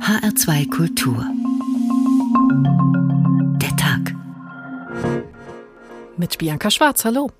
HR2 Kultur. Der Tag. Mit Bianca Schwarz, hallo.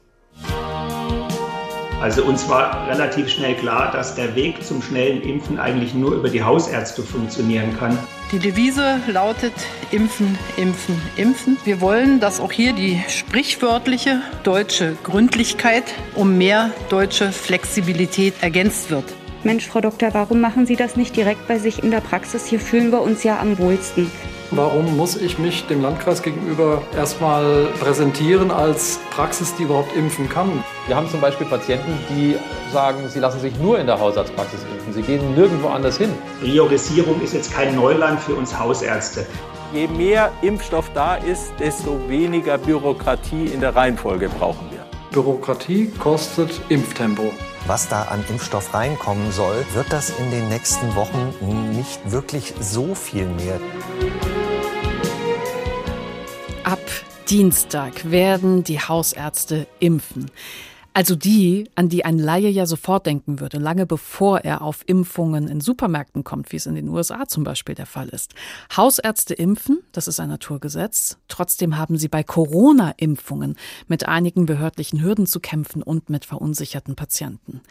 Also uns war relativ schnell klar, dass der Weg zum schnellen Impfen eigentlich nur über die Hausärzte funktionieren kann. Die Devise lautet Impfen, Impfen, Impfen. Wir wollen, dass auch hier die sprichwörtliche deutsche Gründlichkeit um mehr deutsche Flexibilität ergänzt wird. Mensch, Frau Doktor, warum machen Sie das nicht direkt bei sich in der Praxis? Hier fühlen wir uns ja am wohlsten. Warum muss ich mich dem Landkreis gegenüber erstmal präsentieren als Praxis, die überhaupt impfen kann? Wir haben zum Beispiel Patienten, die sagen, sie lassen sich nur in der Hausarztpraxis impfen. Sie gehen nirgendwo anders hin. Priorisierung ist jetzt kein Neuland für uns Hausärzte. Je mehr Impfstoff da ist, desto weniger Bürokratie in der Reihenfolge brauchen wir. Bürokratie kostet Impftempo. Was da an Impfstoff reinkommen soll, wird das in den nächsten Wochen nicht wirklich so viel mehr. Ab Dienstag werden die Hausärzte impfen. Also die, an die ein Laie ja sofort denken würde, lange bevor er auf Impfungen in Supermärkten kommt, wie es in den USA zum Beispiel der Fall ist. Hausärzte impfen, das ist ein Naturgesetz. Trotzdem haben sie bei Corona-Impfungen mit einigen behördlichen Hürden zu kämpfen und mit verunsicherten Patienten.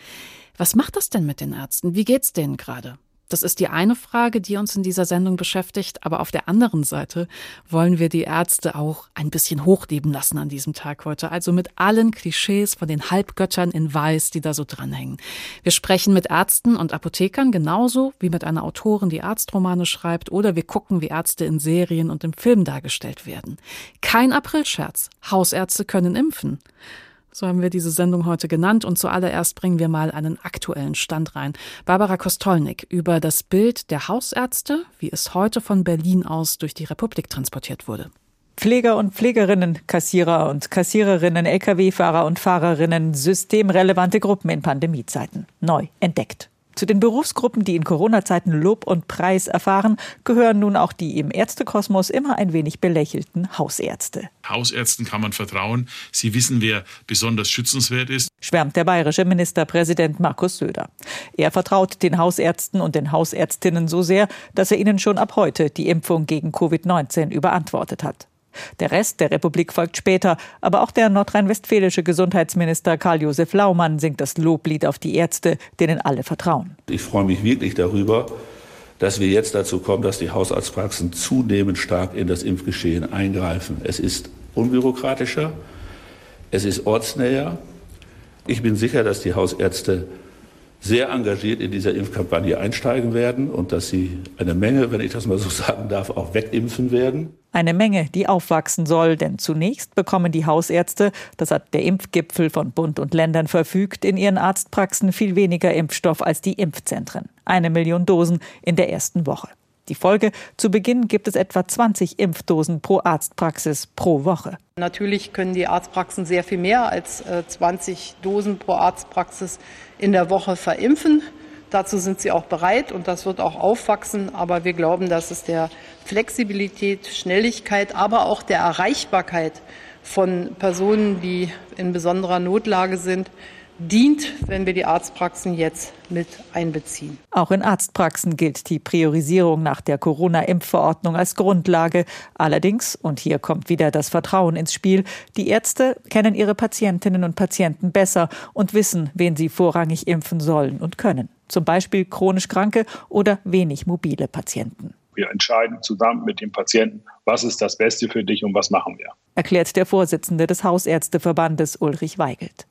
Was macht das denn mit den Ärzten? Wie geht's denen gerade? Das ist die eine Frage, die uns in dieser Sendung beschäftigt. Aber auf der anderen Seite wollen wir die Ärzte auch ein bisschen hochleben lassen an diesem Tag heute. Also mit allen Klischees von den Halbgöttern in Weiß, die da so dranhängen. Wir sprechen mit Ärzten und Apothekern genauso wie mit einer Autorin, die Arztromane schreibt. Oder wir gucken, wie Ärzte in Serien und im Film dargestellt werden. Kein Aprilscherz. Hausärzte können impfen. So haben wir diese Sendung heute genannt und zuallererst bringen wir mal einen aktuellen Stand rein. Barbara Kostolnik über das Bild der Hausärzte, wie es heute von Berlin aus durch die Republik transportiert wurde. Pfleger und Pflegerinnen, Kassierer und Kassiererinnen, Lkw-Fahrer und Fahrerinnen, systemrelevante Gruppen in Pandemiezeiten. Neu entdeckt. Zu den Berufsgruppen, die in Corona-Zeiten Lob und Preis erfahren, gehören nun auch die im Ärztekosmos immer ein wenig belächelten Hausärzte. Hausärzten kann man vertrauen. Sie wissen, wer besonders schützenswert ist. Schwärmt der bayerische Ministerpräsident Markus Söder. Er vertraut den Hausärzten und den Hausärztinnen so sehr, dass er ihnen schon ab heute die Impfung gegen Covid-19 überantwortet hat. Der Rest der Republik folgt später, aber auch der nordrhein-westfälische Gesundheitsminister Karl-Josef Laumann singt das Loblied auf die Ärzte, denen alle vertrauen. Ich freue mich wirklich darüber, dass wir jetzt dazu kommen, dass die Hausarztpraxen zunehmend stark in das Impfgeschehen eingreifen. Es ist unbürokratischer, es ist ortsnäher. Ich bin sicher, dass die Hausärzte sehr engagiert in dieser Impfkampagne einsteigen werden und dass sie eine Menge, wenn ich das mal so sagen darf, auch wegimpfen werden. Eine Menge, die aufwachsen soll, denn zunächst bekommen die Hausärzte, das hat der Impfgipfel von Bund und Ländern verfügt, in ihren Arztpraxen viel weniger Impfstoff als die Impfzentren. Eine Million Dosen in der ersten Woche. Die Folge, zu Beginn gibt es etwa 20 Impfdosen pro Arztpraxis pro Woche. Natürlich können die Arztpraxen sehr viel mehr als 20 äh, Dosen pro Arztpraxis in der Woche verimpfen. Dazu sind sie auch bereit und das wird auch aufwachsen. Aber wir glauben, dass es der Flexibilität, Schnelligkeit, aber auch der Erreichbarkeit von Personen, die in besonderer Notlage sind, dient, wenn wir die Arztpraxen jetzt mit einbeziehen. Auch in Arztpraxen gilt die Priorisierung nach der Corona-Impfverordnung als Grundlage. Allerdings, und hier kommt wieder das Vertrauen ins Spiel, die Ärzte kennen ihre Patientinnen und Patienten besser und wissen, wen sie vorrangig impfen sollen und können. Zum Beispiel chronisch kranke oder wenig mobile Patienten. Wir entscheiden zusammen mit dem Patienten, was ist das Beste für dich und was machen wir. Erklärt der Vorsitzende des Hausärzteverbandes Ulrich Weigelt.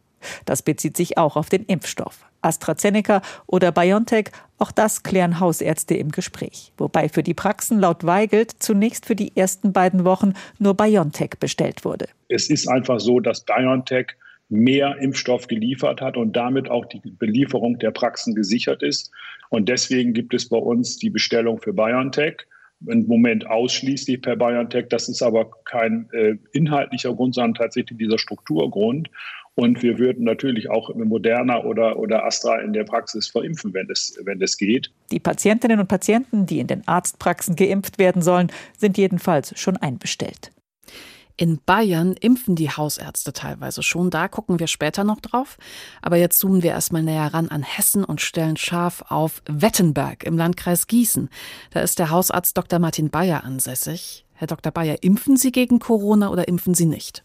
Das bezieht sich auch auf den Impfstoff. AstraZeneca oder BioNTech, auch das klären Hausärzte im Gespräch. Wobei für die Praxen laut Weigelt zunächst für die ersten beiden Wochen nur BioNTech bestellt wurde. Es ist einfach so, dass BioNTech mehr Impfstoff geliefert hat und damit auch die Belieferung der Praxen gesichert ist. Und deswegen gibt es bei uns die Bestellung für BioNTech im Moment ausschließlich per BioNTech. Das ist aber kein äh, inhaltlicher Grund, sondern tatsächlich dieser Strukturgrund. Und wir würden natürlich auch Moderna oder, oder Astra in der Praxis verimpfen, wenn es, wenn es geht. Die Patientinnen und Patienten, die in den Arztpraxen geimpft werden sollen, sind jedenfalls schon einbestellt. In Bayern impfen die Hausärzte teilweise schon, da gucken wir später noch drauf. Aber jetzt zoomen wir erstmal näher ran an Hessen und stellen scharf auf Wettenberg im Landkreis Gießen. Da ist der Hausarzt Dr. Martin Bayer ansässig. Herr Dr. Bayer, impfen Sie gegen Corona oder impfen Sie nicht?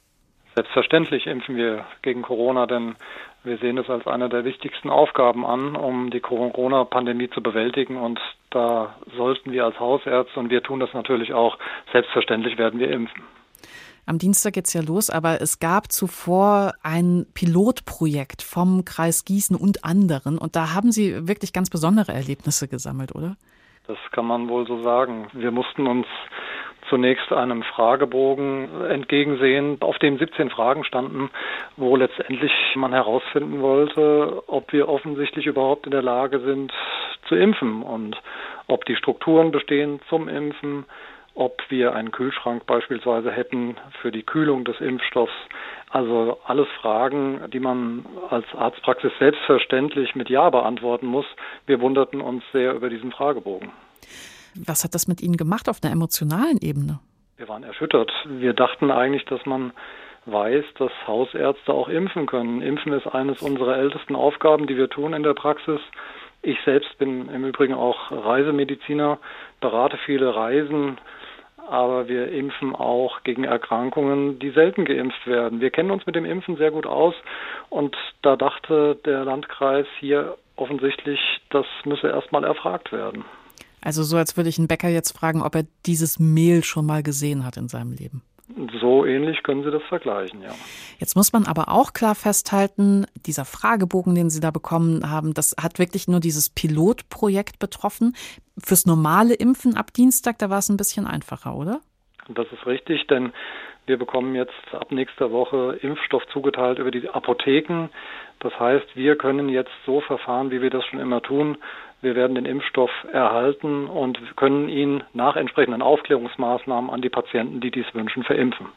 Selbstverständlich impfen wir gegen Corona, denn wir sehen es als eine der wichtigsten Aufgaben an, um die Corona-Pandemie zu bewältigen. Und da sollten wir als Hausärzte, und wir tun das natürlich auch, selbstverständlich werden wir impfen. Am Dienstag geht's ja los, aber es gab zuvor ein Pilotprojekt vom Kreis Gießen und anderen. Und da haben Sie wirklich ganz besondere Erlebnisse gesammelt, oder? Das kann man wohl so sagen. Wir mussten uns zunächst einem Fragebogen entgegensehen, auf dem 17 Fragen standen, wo letztendlich man herausfinden wollte, ob wir offensichtlich überhaupt in der Lage sind zu impfen und ob die Strukturen bestehen zum Impfen, ob wir einen Kühlschrank beispielsweise hätten für die Kühlung des Impfstoffs. Also alles Fragen, die man als Arztpraxis selbstverständlich mit Ja beantworten muss. Wir wunderten uns sehr über diesen Fragebogen. Was hat das mit Ihnen gemacht auf einer emotionalen Ebene? Wir waren erschüttert. Wir dachten eigentlich, dass man weiß, dass Hausärzte auch impfen können. Impfen ist eines unserer ältesten Aufgaben, die wir tun in der Praxis. Ich selbst bin im Übrigen auch Reisemediziner, berate viele Reisen, aber wir impfen auch gegen Erkrankungen, die selten geimpft werden. Wir kennen uns mit dem Impfen sehr gut aus und da dachte der Landkreis hier offensichtlich, das müsse erstmal erfragt werden. Also so, als würde ich einen Bäcker jetzt fragen, ob er dieses Mehl schon mal gesehen hat in seinem Leben. So ähnlich können Sie das vergleichen, ja. Jetzt muss man aber auch klar festhalten, dieser Fragebogen, den Sie da bekommen haben, das hat wirklich nur dieses Pilotprojekt betroffen. Fürs normale Impfen ab Dienstag, da war es ein bisschen einfacher, oder? Das ist richtig, denn wir bekommen jetzt ab nächster Woche Impfstoff zugeteilt über die Apotheken. Das heißt, wir können jetzt so verfahren, wie wir das schon immer tun. Wir werden den Impfstoff erhalten und können ihn nach entsprechenden Aufklärungsmaßnahmen an die Patienten, die dies wünschen, verimpfen.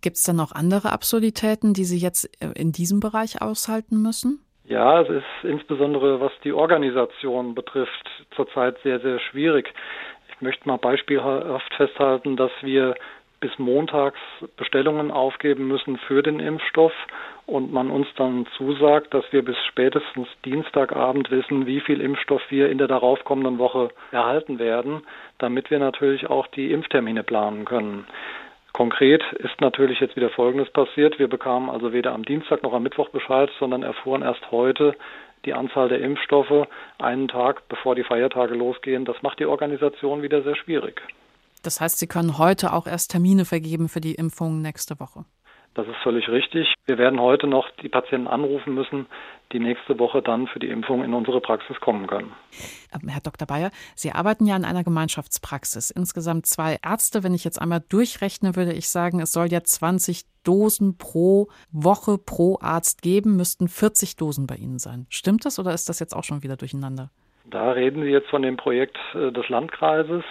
Gibt es dann noch andere Absurditäten, die Sie jetzt äh, in diesem Bereich aushalten müssen? Ja, es ist insbesondere, was die Organisation betrifft, zurzeit sehr, sehr schwierig. Ich möchte mal beispielhaft festhalten, dass wir bis montags Bestellungen aufgeben müssen für den Impfstoff und man uns dann zusagt, dass wir bis spätestens Dienstagabend wissen, wie viel Impfstoff wir in der daraufkommenden Woche erhalten werden, damit wir natürlich auch die Impftermine planen können. Konkret ist natürlich jetzt wieder Folgendes passiert. Wir bekamen also weder am Dienstag noch am Mittwoch Bescheid, sondern erfuhren erst heute die Anzahl der Impfstoffe einen Tag bevor die Feiertage losgehen. Das macht die Organisation wieder sehr schwierig. Das heißt, Sie können heute auch erst Termine vergeben für die Impfungen nächste Woche. Das ist völlig richtig. Wir werden heute noch die Patienten anrufen müssen, die nächste Woche dann für die Impfung in unsere Praxis kommen können. Ähm, Herr Dr. Bayer, Sie arbeiten ja in einer Gemeinschaftspraxis. Insgesamt zwei Ärzte. Wenn ich jetzt einmal durchrechne, würde ich sagen, es soll ja 20 Dosen pro Woche pro Arzt geben, müssten 40 Dosen bei Ihnen sein. Stimmt das oder ist das jetzt auch schon wieder durcheinander? Da reden Sie jetzt von dem Projekt äh, des Landkreises.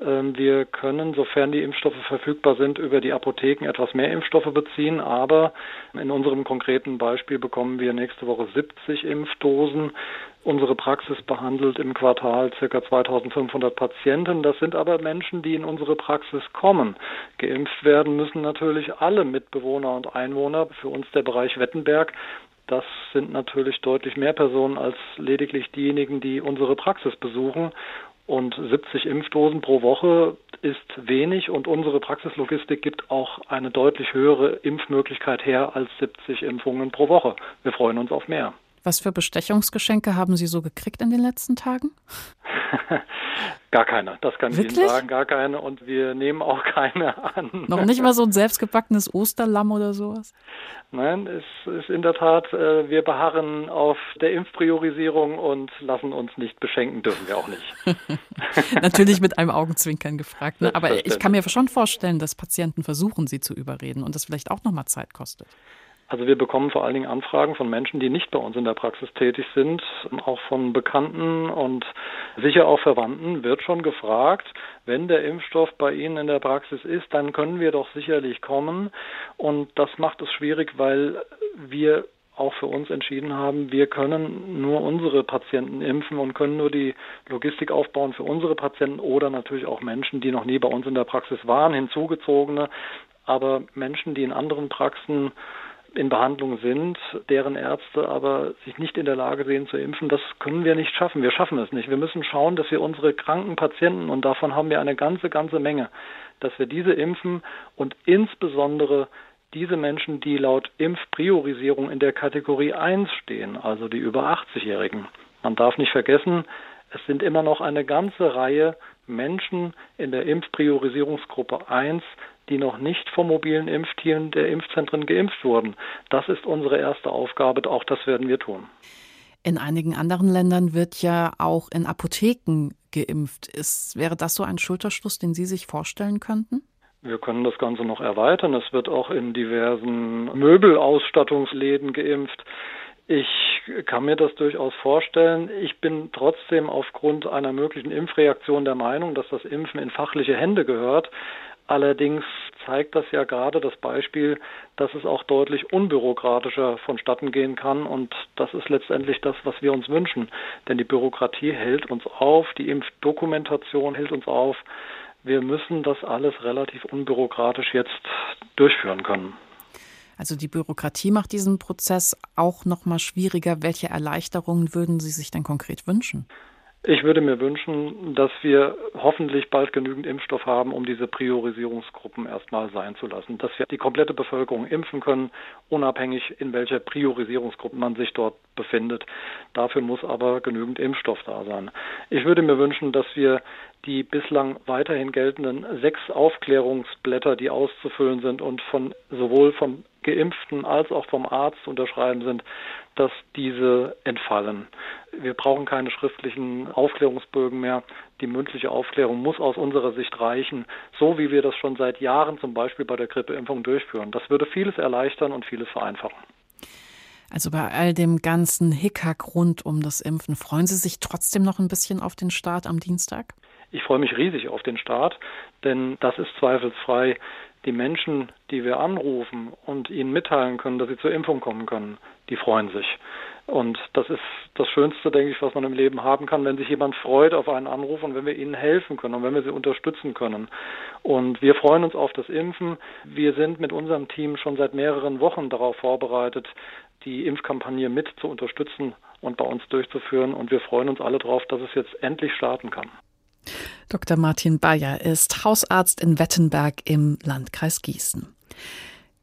Ähm, wir können, sofern die Impfstoffe verfügbar sind, über die Apotheken etwas mehr Impfstoffe beziehen. Aber in unserem konkreten Beispiel bekommen wir nächste Woche 70 Impfdosen. Unsere Praxis behandelt im Quartal ca. 2500 Patienten. Das sind aber Menschen, die in unsere Praxis kommen. Geimpft werden müssen natürlich alle Mitbewohner und Einwohner. Für uns der Bereich Wettenberg das sind natürlich deutlich mehr Personen als lediglich diejenigen, die unsere Praxis besuchen. Und 70 Impfdosen pro Woche ist wenig und unsere Praxislogistik gibt auch eine deutlich höhere Impfmöglichkeit her als 70 Impfungen pro Woche. Wir freuen uns auf mehr. Was für Bestechungsgeschenke haben Sie so gekriegt in den letzten Tagen? gar keine, das kann Wirklich? ich Ihnen sagen, gar keine und wir nehmen auch keine an. Noch nicht mal so ein selbstgebackenes Osterlamm oder sowas? Nein, es ist in der Tat, äh, wir beharren auf der Impfpriorisierung und lassen uns nicht beschenken, dürfen wir auch nicht. Natürlich mit einem Augenzwinkern gefragt, ne? aber ich kann mir schon vorstellen, dass Patienten versuchen, sie zu überreden und das vielleicht auch nochmal Zeit kostet. Also wir bekommen vor allen Dingen Anfragen von Menschen, die nicht bei uns in der Praxis tätig sind, auch von Bekannten und sicher auch Verwandten wird schon gefragt, wenn der Impfstoff bei Ihnen in der Praxis ist, dann können wir doch sicherlich kommen. Und das macht es schwierig, weil wir auch für uns entschieden haben, wir können nur unsere Patienten impfen und können nur die Logistik aufbauen für unsere Patienten oder natürlich auch Menschen, die noch nie bei uns in der Praxis waren, hinzugezogene. Aber Menschen, die in anderen Praxen in Behandlung sind, deren Ärzte aber sich nicht in der Lage sehen zu impfen, das können wir nicht schaffen. Wir schaffen es nicht. Wir müssen schauen, dass wir unsere kranken Patienten, und davon haben wir eine ganze, ganze Menge, dass wir diese impfen und insbesondere diese Menschen, die laut Impfpriorisierung in der Kategorie 1 stehen, also die über 80-Jährigen. Man darf nicht vergessen, es sind immer noch eine ganze Reihe Menschen in der Impfpriorisierungsgruppe 1, die noch nicht vom mobilen Impfteam der Impfzentren geimpft wurden. Das ist unsere erste Aufgabe, auch das werden wir tun. In einigen anderen Ländern wird ja auch in Apotheken geimpft. Ist, wäre das so ein Schulterschluss, den Sie sich vorstellen könnten? Wir können das Ganze noch erweitern. Es wird auch in diversen Möbelausstattungsläden geimpft. Ich kann mir das durchaus vorstellen. Ich bin trotzdem aufgrund einer möglichen Impfreaktion der Meinung, dass das Impfen in fachliche Hände gehört. Allerdings zeigt das ja gerade das Beispiel, dass es auch deutlich unbürokratischer vonstatten gehen kann. Und das ist letztendlich das, was wir uns wünschen. Denn die Bürokratie hält uns auf, die Impfdokumentation hält uns auf. Wir müssen das alles relativ unbürokratisch jetzt durchführen können. Also die Bürokratie macht diesen Prozess auch noch mal schwieriger. Welche Erleichterungen würden Sie sich denn konkret wünschen? Ich würde mir wünschen, dass wir hoffentlich bald genügend Impfstoff haben, um diese Priorisierungsgruppen erstmal sein zu lassen. Dass wir die komplette Bevölkerung impfen können, unabhängig in welcher Priorisierungsgruppe man sich dort befindet. Dafür muss aber genügend Impfstoff da sein. Ich würde mir wünschen, dass wir die bislang weiterhin geltenden sechs Aufklärungsblätter, die auszufüllen sind und von sowohl vom Geimpften als auch vom Arzt unterschreiben sind, dass diese entfallen. Wir brauchen keine schriftlichen Aufklärungsbögen mehr. Die mündliche Aufklärung muss aus unserer Sicht reichen, so wie wir das schon seit Jahren zum Beispiel bei der Grippeimpfung durchführen. Das würde vieles erleichtern und vieles vereinfachen. Also bei all dem ganzen Hickhack rund um das Impfen, freuen Sie sich trotzdem noch ein bisschen auf den Start am Dienstag? Ich freue mich riesig auf den Start, denn das ist zweifelsfrei die Menschen, die wir anrufen und ihnen mitteilen können, dass sie zur Impfung kommen können, die freuen sich. Und das ist das Schönste, denke ich, was man im Leben haben kann, wenn sich jemand freut auf einen Anruf und wenn wir ihnen helfen können und wenn wir sie unterstützen können. Und wir freuen uns auf das Impfen. Wir sind mit unserem Team schon seit mehreren Wochen darauf vorbereitet, die Impfkampagne mit zu unterstützen und bei uns durchzuführen. Und wir freuen uns alle darauf, dass es jetzt endlich starten kann. Dr. Martin Bayer ist Hausarzt in Wettenberg im Landkreis Gießen.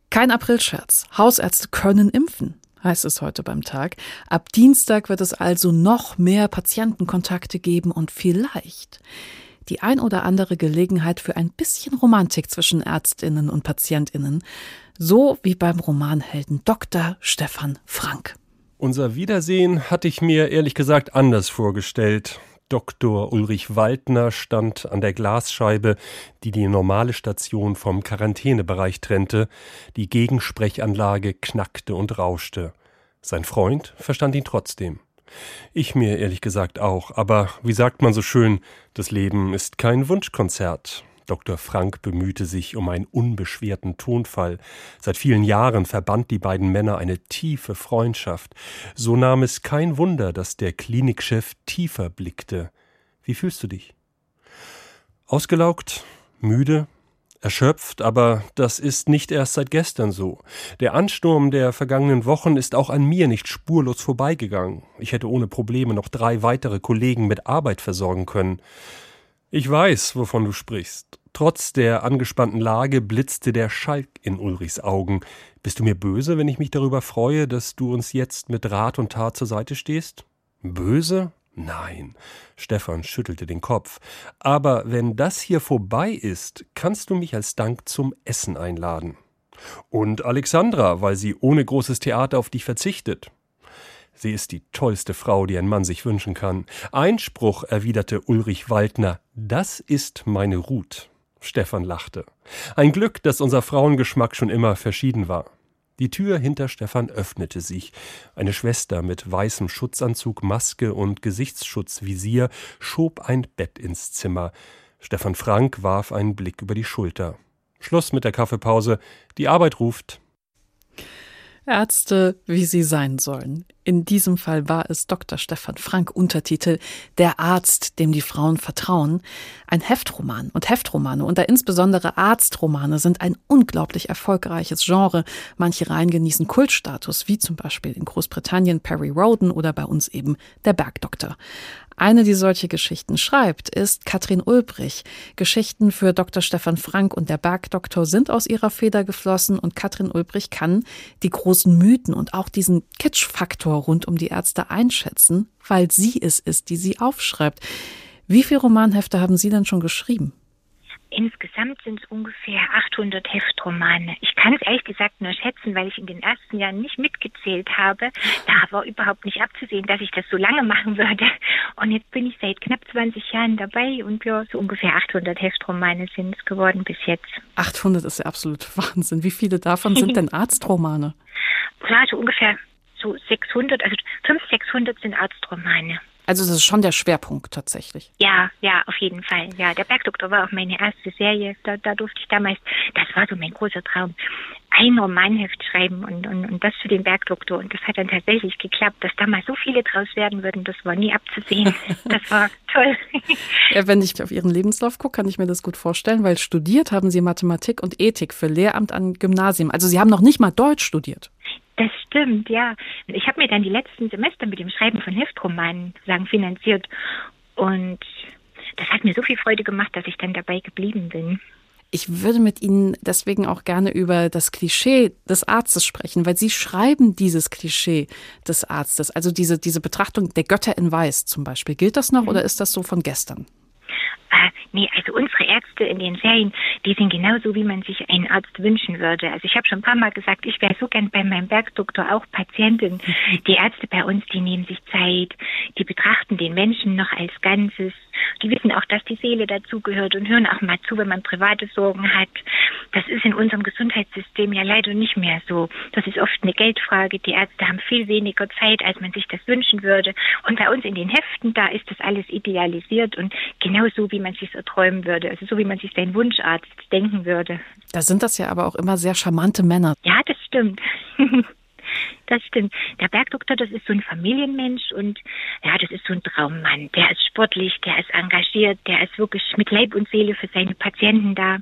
Kein Aprilscherz. Hausärzte können impfen, heißt es heute beim Tag. Ab Dienstag wird es also noch mehr Patientenkontakte geben und vielleicht die ein oder andere Gelegenheit für ein bisschen Romantik zwischen Ärztinnen und Patientinnen, so wie beim Romanhelden Dr. Stefan Frank. Unser Wiedersehen hatte ich mir ehrlich gesagt anders vorgestellt. Dr. Ulrich Waldner stand an der Glasscheibe, die die normale Station vom Quarantänebereich trennte. Die Gegensprechanlage knackte und rauschte. Sein Freund verstand ihn trotzdem. Ich mir ehrlich gesagt auch, aber wie sagt man so schön, das Leben ist kein Wunschkonzert. Dr. Frank bemühte sich um einen unbeschwerten Tonfall. Seit vielen Jahren verband die beiden Männer eine tiefe Freundschaft. So nahm es kein Wunder, dass der Klinikchef tiefer blickte. Wie fühlst du dich? Ausgelaugt, müde, erschöpft, aber das ist nicht erst seit gestern so. Der Ansturm der vergangenen Wochen ist auch an mir nicht spurlos vorbeigegangen. Ich hätte ohne Probleme noch drei weitere Kollegen mit Arbeit versorgen können. Ich weiß, wovon du sprichst. Trotz der angespannten Lage blitzte der Schalk in Ulrichs Augen. Bist du mir böse, wenn ich mich darüber freue, dass du uns jetzt mit Rat und Tat zur Seite stehst? Böse? Nein. Stefan schüttelte den Kopf. Aber wenn das hier vorbei ist, kannst du mich als Dank zum Essen einladen. Und Alexandra, weil sie ohne großes Theater auf dich verzichtet. Sie ist die tollste Frau, die ein Mann sich wünschen kann. Einspruch, erwiderte Ulrich Waldner, das ist meine Ruth. Stefan lachte. Ein Glück, dass unser Frauengeschmack schon immer verschieden war. Die Tür hinter Stefan öffnete sich. Eine Schwester mit weißem Schutzanzug, Maske und Gesichtsschutzvisier schob ein Bett ins Zimmer. Stefan Frank warf einen Blick über die Schulter. Schluss mit der Kaffeepause. Die Arbeit ruft. Ärzte, wie sie sein sollen. In diesem Fall war es Dr. Stefan Frank, Untertitel Der Arzt, dem die Frauen vertrauen. Ein Heftroman und Heftromane und da insbesondere Arztromane sind ein unglaublich erfolgreiches Genre. Manche Reihen genießen Kultstatus, wie zum Beispiel in Großbritannien Perry Roden oder bei uns eben Der Bergdoktor. Eine, die solche Geschichten schreibt, ist Katrin Ulbrich. Geschichten für Dr. Stefan Frank und der Bergdoktor sind aus ihrer Feder geflossen und Katrin Ulbrich kann die großen Mythen und auch diesen Kitschfaktor rund um die Ärzte einschätzen, weil sie es ist, die sie aufschreibt. Wie viele Romanhefte haben Sie denn schon geschrieben? Insgesamt sind es ungefähr 800 Heftromane. Ich kann es ehrlich gesagt nur schätzen, weil ich in den ersten Jahren nicht mitgezählt habe. Da war überhaupt nicht abzusehen, dass ich das so lange machen würde. Und jetzt bin ich seit knapp 20 Jahren dabei und ja, so ungefähr 800 Heftromane sind es geworden bis jetzt. 800 ist ja absolut Wahnsinn. Wie viele davon sind denn Arztromane? Klar, so ungefähr so 600, also 500, 600 sind Arztromane. Also das ist schon der Schwerpunkt tatsächlich. Ja, ja, auf jeden Fall. Ja, der Bergdoktor war auch meine erste Serie. Da, da durfte ich damals, das war so mein großer Traum, ein Romanheft schreiben und, und, und das für den Bergdoktor. Und das hat dann tatsächlich geklappt, dass da mal so viele draus werden würden, das war nie abzusehen. Das war toll. Ja, wenn ich auf Ihren Lebenslauf gucke, kann ich mir das gut vorstellen, weil studiert haben Sie Mathematik und Ethik für Lehramt an Gymnasium. Also Sie haben noch nicht mal Deutsch studiert. Das stimmt, ja. Ich habe mir dann die letzten Semester mit dem Schreiben von Heftromanen sagen finanziert und das hat mir so viel Freude gemacht, dass ich dann dabei geblieben bin. Ich würde mit Ihnen deswegen auch gerne über das Klischee des Arztes sprechen, weil Sie schreiben dieses Klischee des Arztes, also diese, diese Betrachtung der Götter in Weiß zum Beispiel. Gilt das noch mhm. oder ist das so von gestern? Äh, nee, also unsere Ärzte in den Serien, die sind genauso, wie man sich einen Arzt wünschen würde. Also ich habe schon ein paar Mal gesagt, ich wäre so gern bei meinem Bergdoktor auch Patientin. Die Ärzte bei uns, die nehmen sich Zeit, die betrachten den Menschen noch als Ganzes. Die wissen auch, dass die Seele dazugehört und hören auch mal zu, wenn man private Sorgen hat. Das ist in unserem Gesundheitssystem ja leider nicht mehr so. Das ist oft eine Geldfrage. Die Ärzte haben viel weniger Zeit, als man sich das wünschen würde. Und bei uns in den Heften, da ist das alles idealisiert und genauso, wie man sich erträumen würde. Also so, wie man sich seinen Wunscharzt denken würde. Da sind das ja aber auch immer sehr charmante Männer. Ja, das stimmt. Das stimmt. Der Bergdoktor, das ist so ein Familienmensch und ja, das ist so ein Traummann. Der ist sportlich, der ist engagiert, der ist wirklich mit Leib und Seele für seine Patienten da.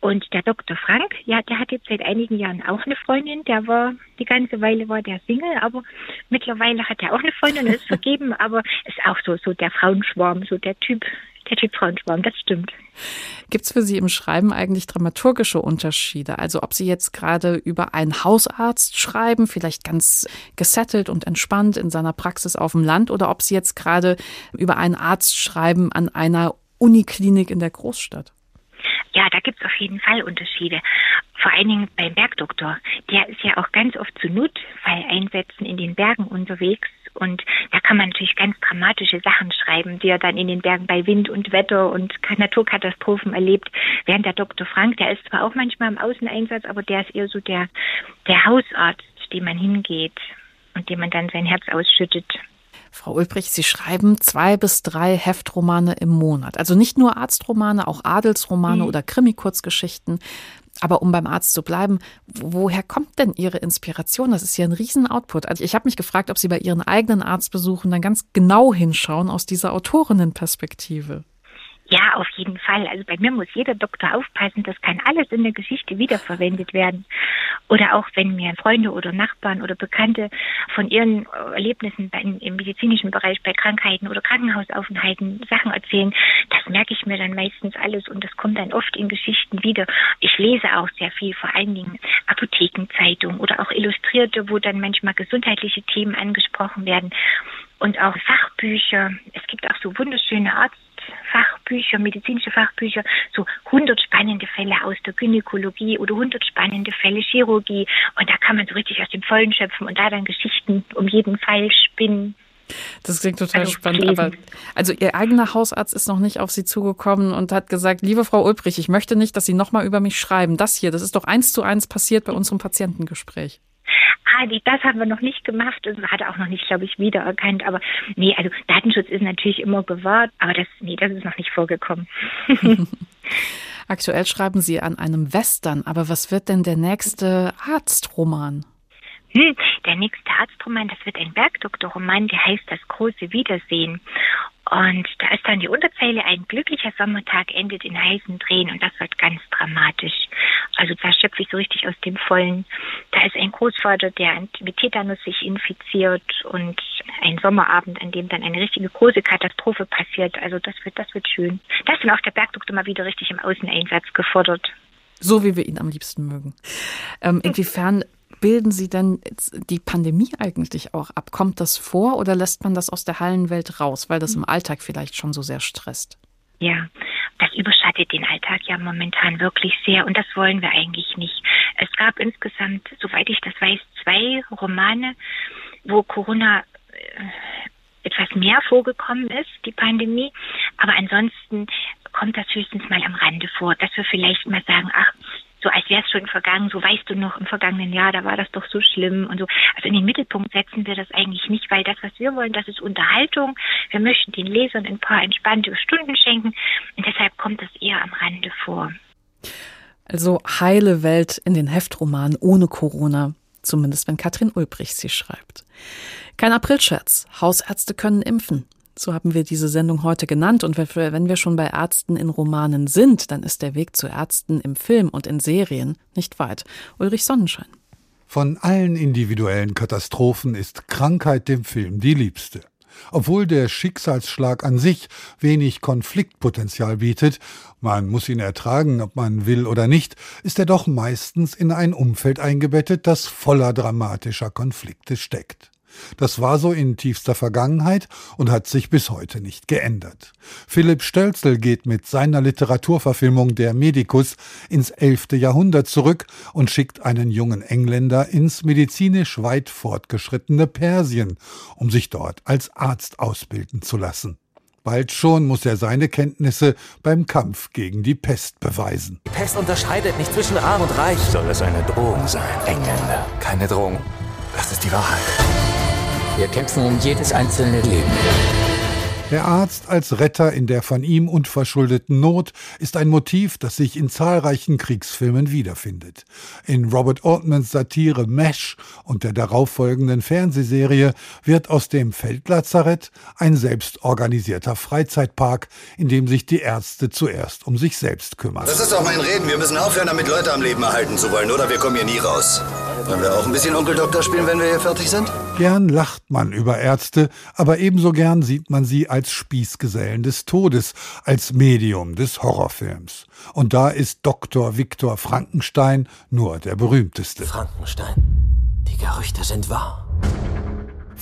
Und der Dr. Frank, ja, der hat jetzt seit einigen Jahren auch eine Freundin. Der war, die ganze Weile war der Single, aber mittlerweile hat er auch eine Freundin, ist vergeben, aber ist auch so, so der Frauenschwarm, so der Typ, der Typ Frauenschwarm, das stimmt. Gibt es für Sie im Schreiben eigentlich dramaturgische Unterschiede? Also ob Sie jetzt gerade über einen Hausarzt schreiben, vielleicht ganz gesettelt und entspannt in seiner Praxis auf dem Land, oder ob Sie jetzt gerade über einen Arzt schreiben an einer Uniklinik in der Großstadt? Ja, da gibt's auf jeden Fall Unterschiede. Vor allen Dingen beim Bergdoktor. Der ist ja auch ganz oft zu Notfalleinsätzen in den Bergen unterwegs. Und da kann man natürlich ganz dramatische Sachen schreiben, die er dann in den Bergen bei Wind und Wetter und Naturkatastrophen erlebt. Während der Dr. Frank, der ist zwar auch manchmal im Außeneinsatz, aber der ist eher so der, der Hausarzt, dem man hingeht und dem man dann sein Herz ausschüttet. Frau Ulbrich, Sie schreiben zwei bis drei Heftromane im Monat. Also nicht nur Arztromane, auch Adelsromane mhm. oder Krimi-Kurzgeschichten. Aber um beim Arzt zu bleiben, woher kommt denn Ihre Inspiration? Das ist ja ein Riesen-Output. Also ich habe mich gefragt, ob Sie bei Ihren eigenen Arztbesuchen dann ganz genau hinschauen aus dieser Autorinnenperspektive. Ja, auf jeden Fall. Also bei mir muss jeder Doktor aufpassen, das kann alles in der Geschichte wiederverwendet werden. Oder auch wenn mir Freunde oder Nachbarn oder Bekannte von ihren Erlebnissen im medizinischen Bereich bei Krankheiten oder Krankenhausaufenthalten Sachen erzählen, das merke ich mir dann meistens alles und das kommt dann oft in Geschichten wieder. Ich lese auch sehr viel, vor allen Dingen Apothekenzeitungen oder auch Illustrierte, wo dann manchmal gesundheitliche Themen angesprochen werden und auch Fachbücher. Es gibt auch so wunderschöne Arzt Fachbücher, medizinische Fachbücher, so 100 spannende Fälle aus der Gynäkologie oder 100 spannende Fälle Chirurgie. Und da kann man so richtig aus dem Vollen schöpfen und da dann Geschichten um jeden Fall spinnen. Das klingt total also spannend. Aber also Ihr eigener Hausarzt ist noch nicht auf Sie zugekommen und hat gesagt, liebe Frau Ulbrich, ich möchte nicht, dass Sie nochmal über mich schreiben. Das hier, das ist doch eins zu eins passiert bei unserem Patientengespräch ah, die, das haben wir noch nicht gemacht. Das hat er auch noch nicht, glaube ich, wiedererkannt. Aber nee, also Datenschutz ist natürlich immer gewahrt, aber das, nee, das ist noch nicht vorgekommen. Aktuell schreiben Sie an einem Western, aber was wird denn der nächste Arztroman? Hm, der nächste Arztroman, das wird ein Bergdoktorroman, der heißt Das große Wiedersehen. Und da ist dann die Unterzeile, ein glücklicher Sommertag endet in heißen Tränen und das wird ganz dramatisch. Also da schöpfe ich so richtig aus dem Vollen. Da ist ein Großvater, der mit Tetanus sich infiziert und ein Sommerabend, an dem dann eine richtige große Katastrophe passiert. Also das wird, das wird schön. Da ist dann auch der Bergdoktor mal wieder richtig im Außeneinsatz gefordert. So wie wir ihn am liebsten mögen. Ähm, inwiefern bilden Sie denn die Pandemie eigentlich auch ab? Kommt das vor oder lässt man das aus der Hallenwelt raus, weil das im Alltag vielleicht schon so sehr stresst? Ja, das überschattet den Alltag ja momentan wirklich sehr und das wollen wir eigentlich nicht. Es gab insgesamt, soweit ich das weiß, zwei Romane, wo Corona äh, etwas mehr vorgekommen ist, die Pandemie. Aber ansonsten kommt das höchstens mal am Rande vor, dass wir vielleicht mal sagen, ach, so als wäre es schon vergangen, so weißt du noch, im vergangenen Jahr, da war das doch so schlimm und so. Also in den Mittelpunkt setzen wir das eigentlich nicht, weil das, was wir wollen, das ist Unterhaltung. Wir möchten den Lesern ein paar entspannte Stunden schenken und deshalb kommt das eher am Rande vor. Also heile Welt in den Heftromanen ohne Corona, zumindest wenn Katrin Ulbrich sie schreibt. Kein Aprilscherz, Hausärzte können impfen. So haben wir diese Sendung heute genannt. Und wenn wir schon bei Ärzten in Romanen sind, dann ist der Weg zu Ärzten im Film und in Serien nicht weit. Ulrich Sonnenschein. Von allen individuellen Katastrophen ist Krankheit dem Film die liebste. Obwohl der Schicksalsschlag an sich wenig Konfliktpotenzial bietet, man muss ihn ertragen, ob man will oder nicht, ist er doch meistens in ein Umfeld eingebettet, das voller dramatischer Konflikte steckt. Das war so in tiefster Vergangenheit und hat sich bis heute nicht geändert. Philipp Stölzel geht mit seiner Literaturverfilmung Der Medikus ins elfte Jahrhundert zurück und schickt einen jungen Engländer ins medizinisch weit fortgeschrittene Persien, um sich dort als Arzt ausbilden zu lassen. Bald schon muss er seine Kenntnisse beim Kampf gegen die Pest beweisen. Die Pest unterscheidet nicht zwischen arm und reich. Soll es eine Drohung sein, Engländer? Keine Drohung. Das ist die Wahrheit. Wir kämpfen um jedes einzelne Leben. Der Arzt als Retter in der von ihm unverschuldeten Not ist ein Motiv, das sich in zahlreichen Kriegsfilmen wiederfindet. In Robert Altmans Satire Mesh und der darauffolgenden Fernsehserie wird aus dem Feldlazarett ein selbstorganisierter Freizeitpark, in dem sich die Ärzte zuerst um sich selbst kümmern. Das ist doch mein Reden. Wir müssen aufhören, damit Leute am Leben erhalten zu wollen, oder wir kommen hier nie raus. Wollen wir auch ein bisschen Onkel Doktor spielen, wenn wir hier fertig sind? Gern lacht man über Ärzte, aber ebenso gern sieht man sie als Spießgesellen des Todes, als Medium des Horrorfilms. Und da ist Dr. Viktor Frankenstein nur der berühmteste. Frankenstein. Die Gerüchte sind wahr.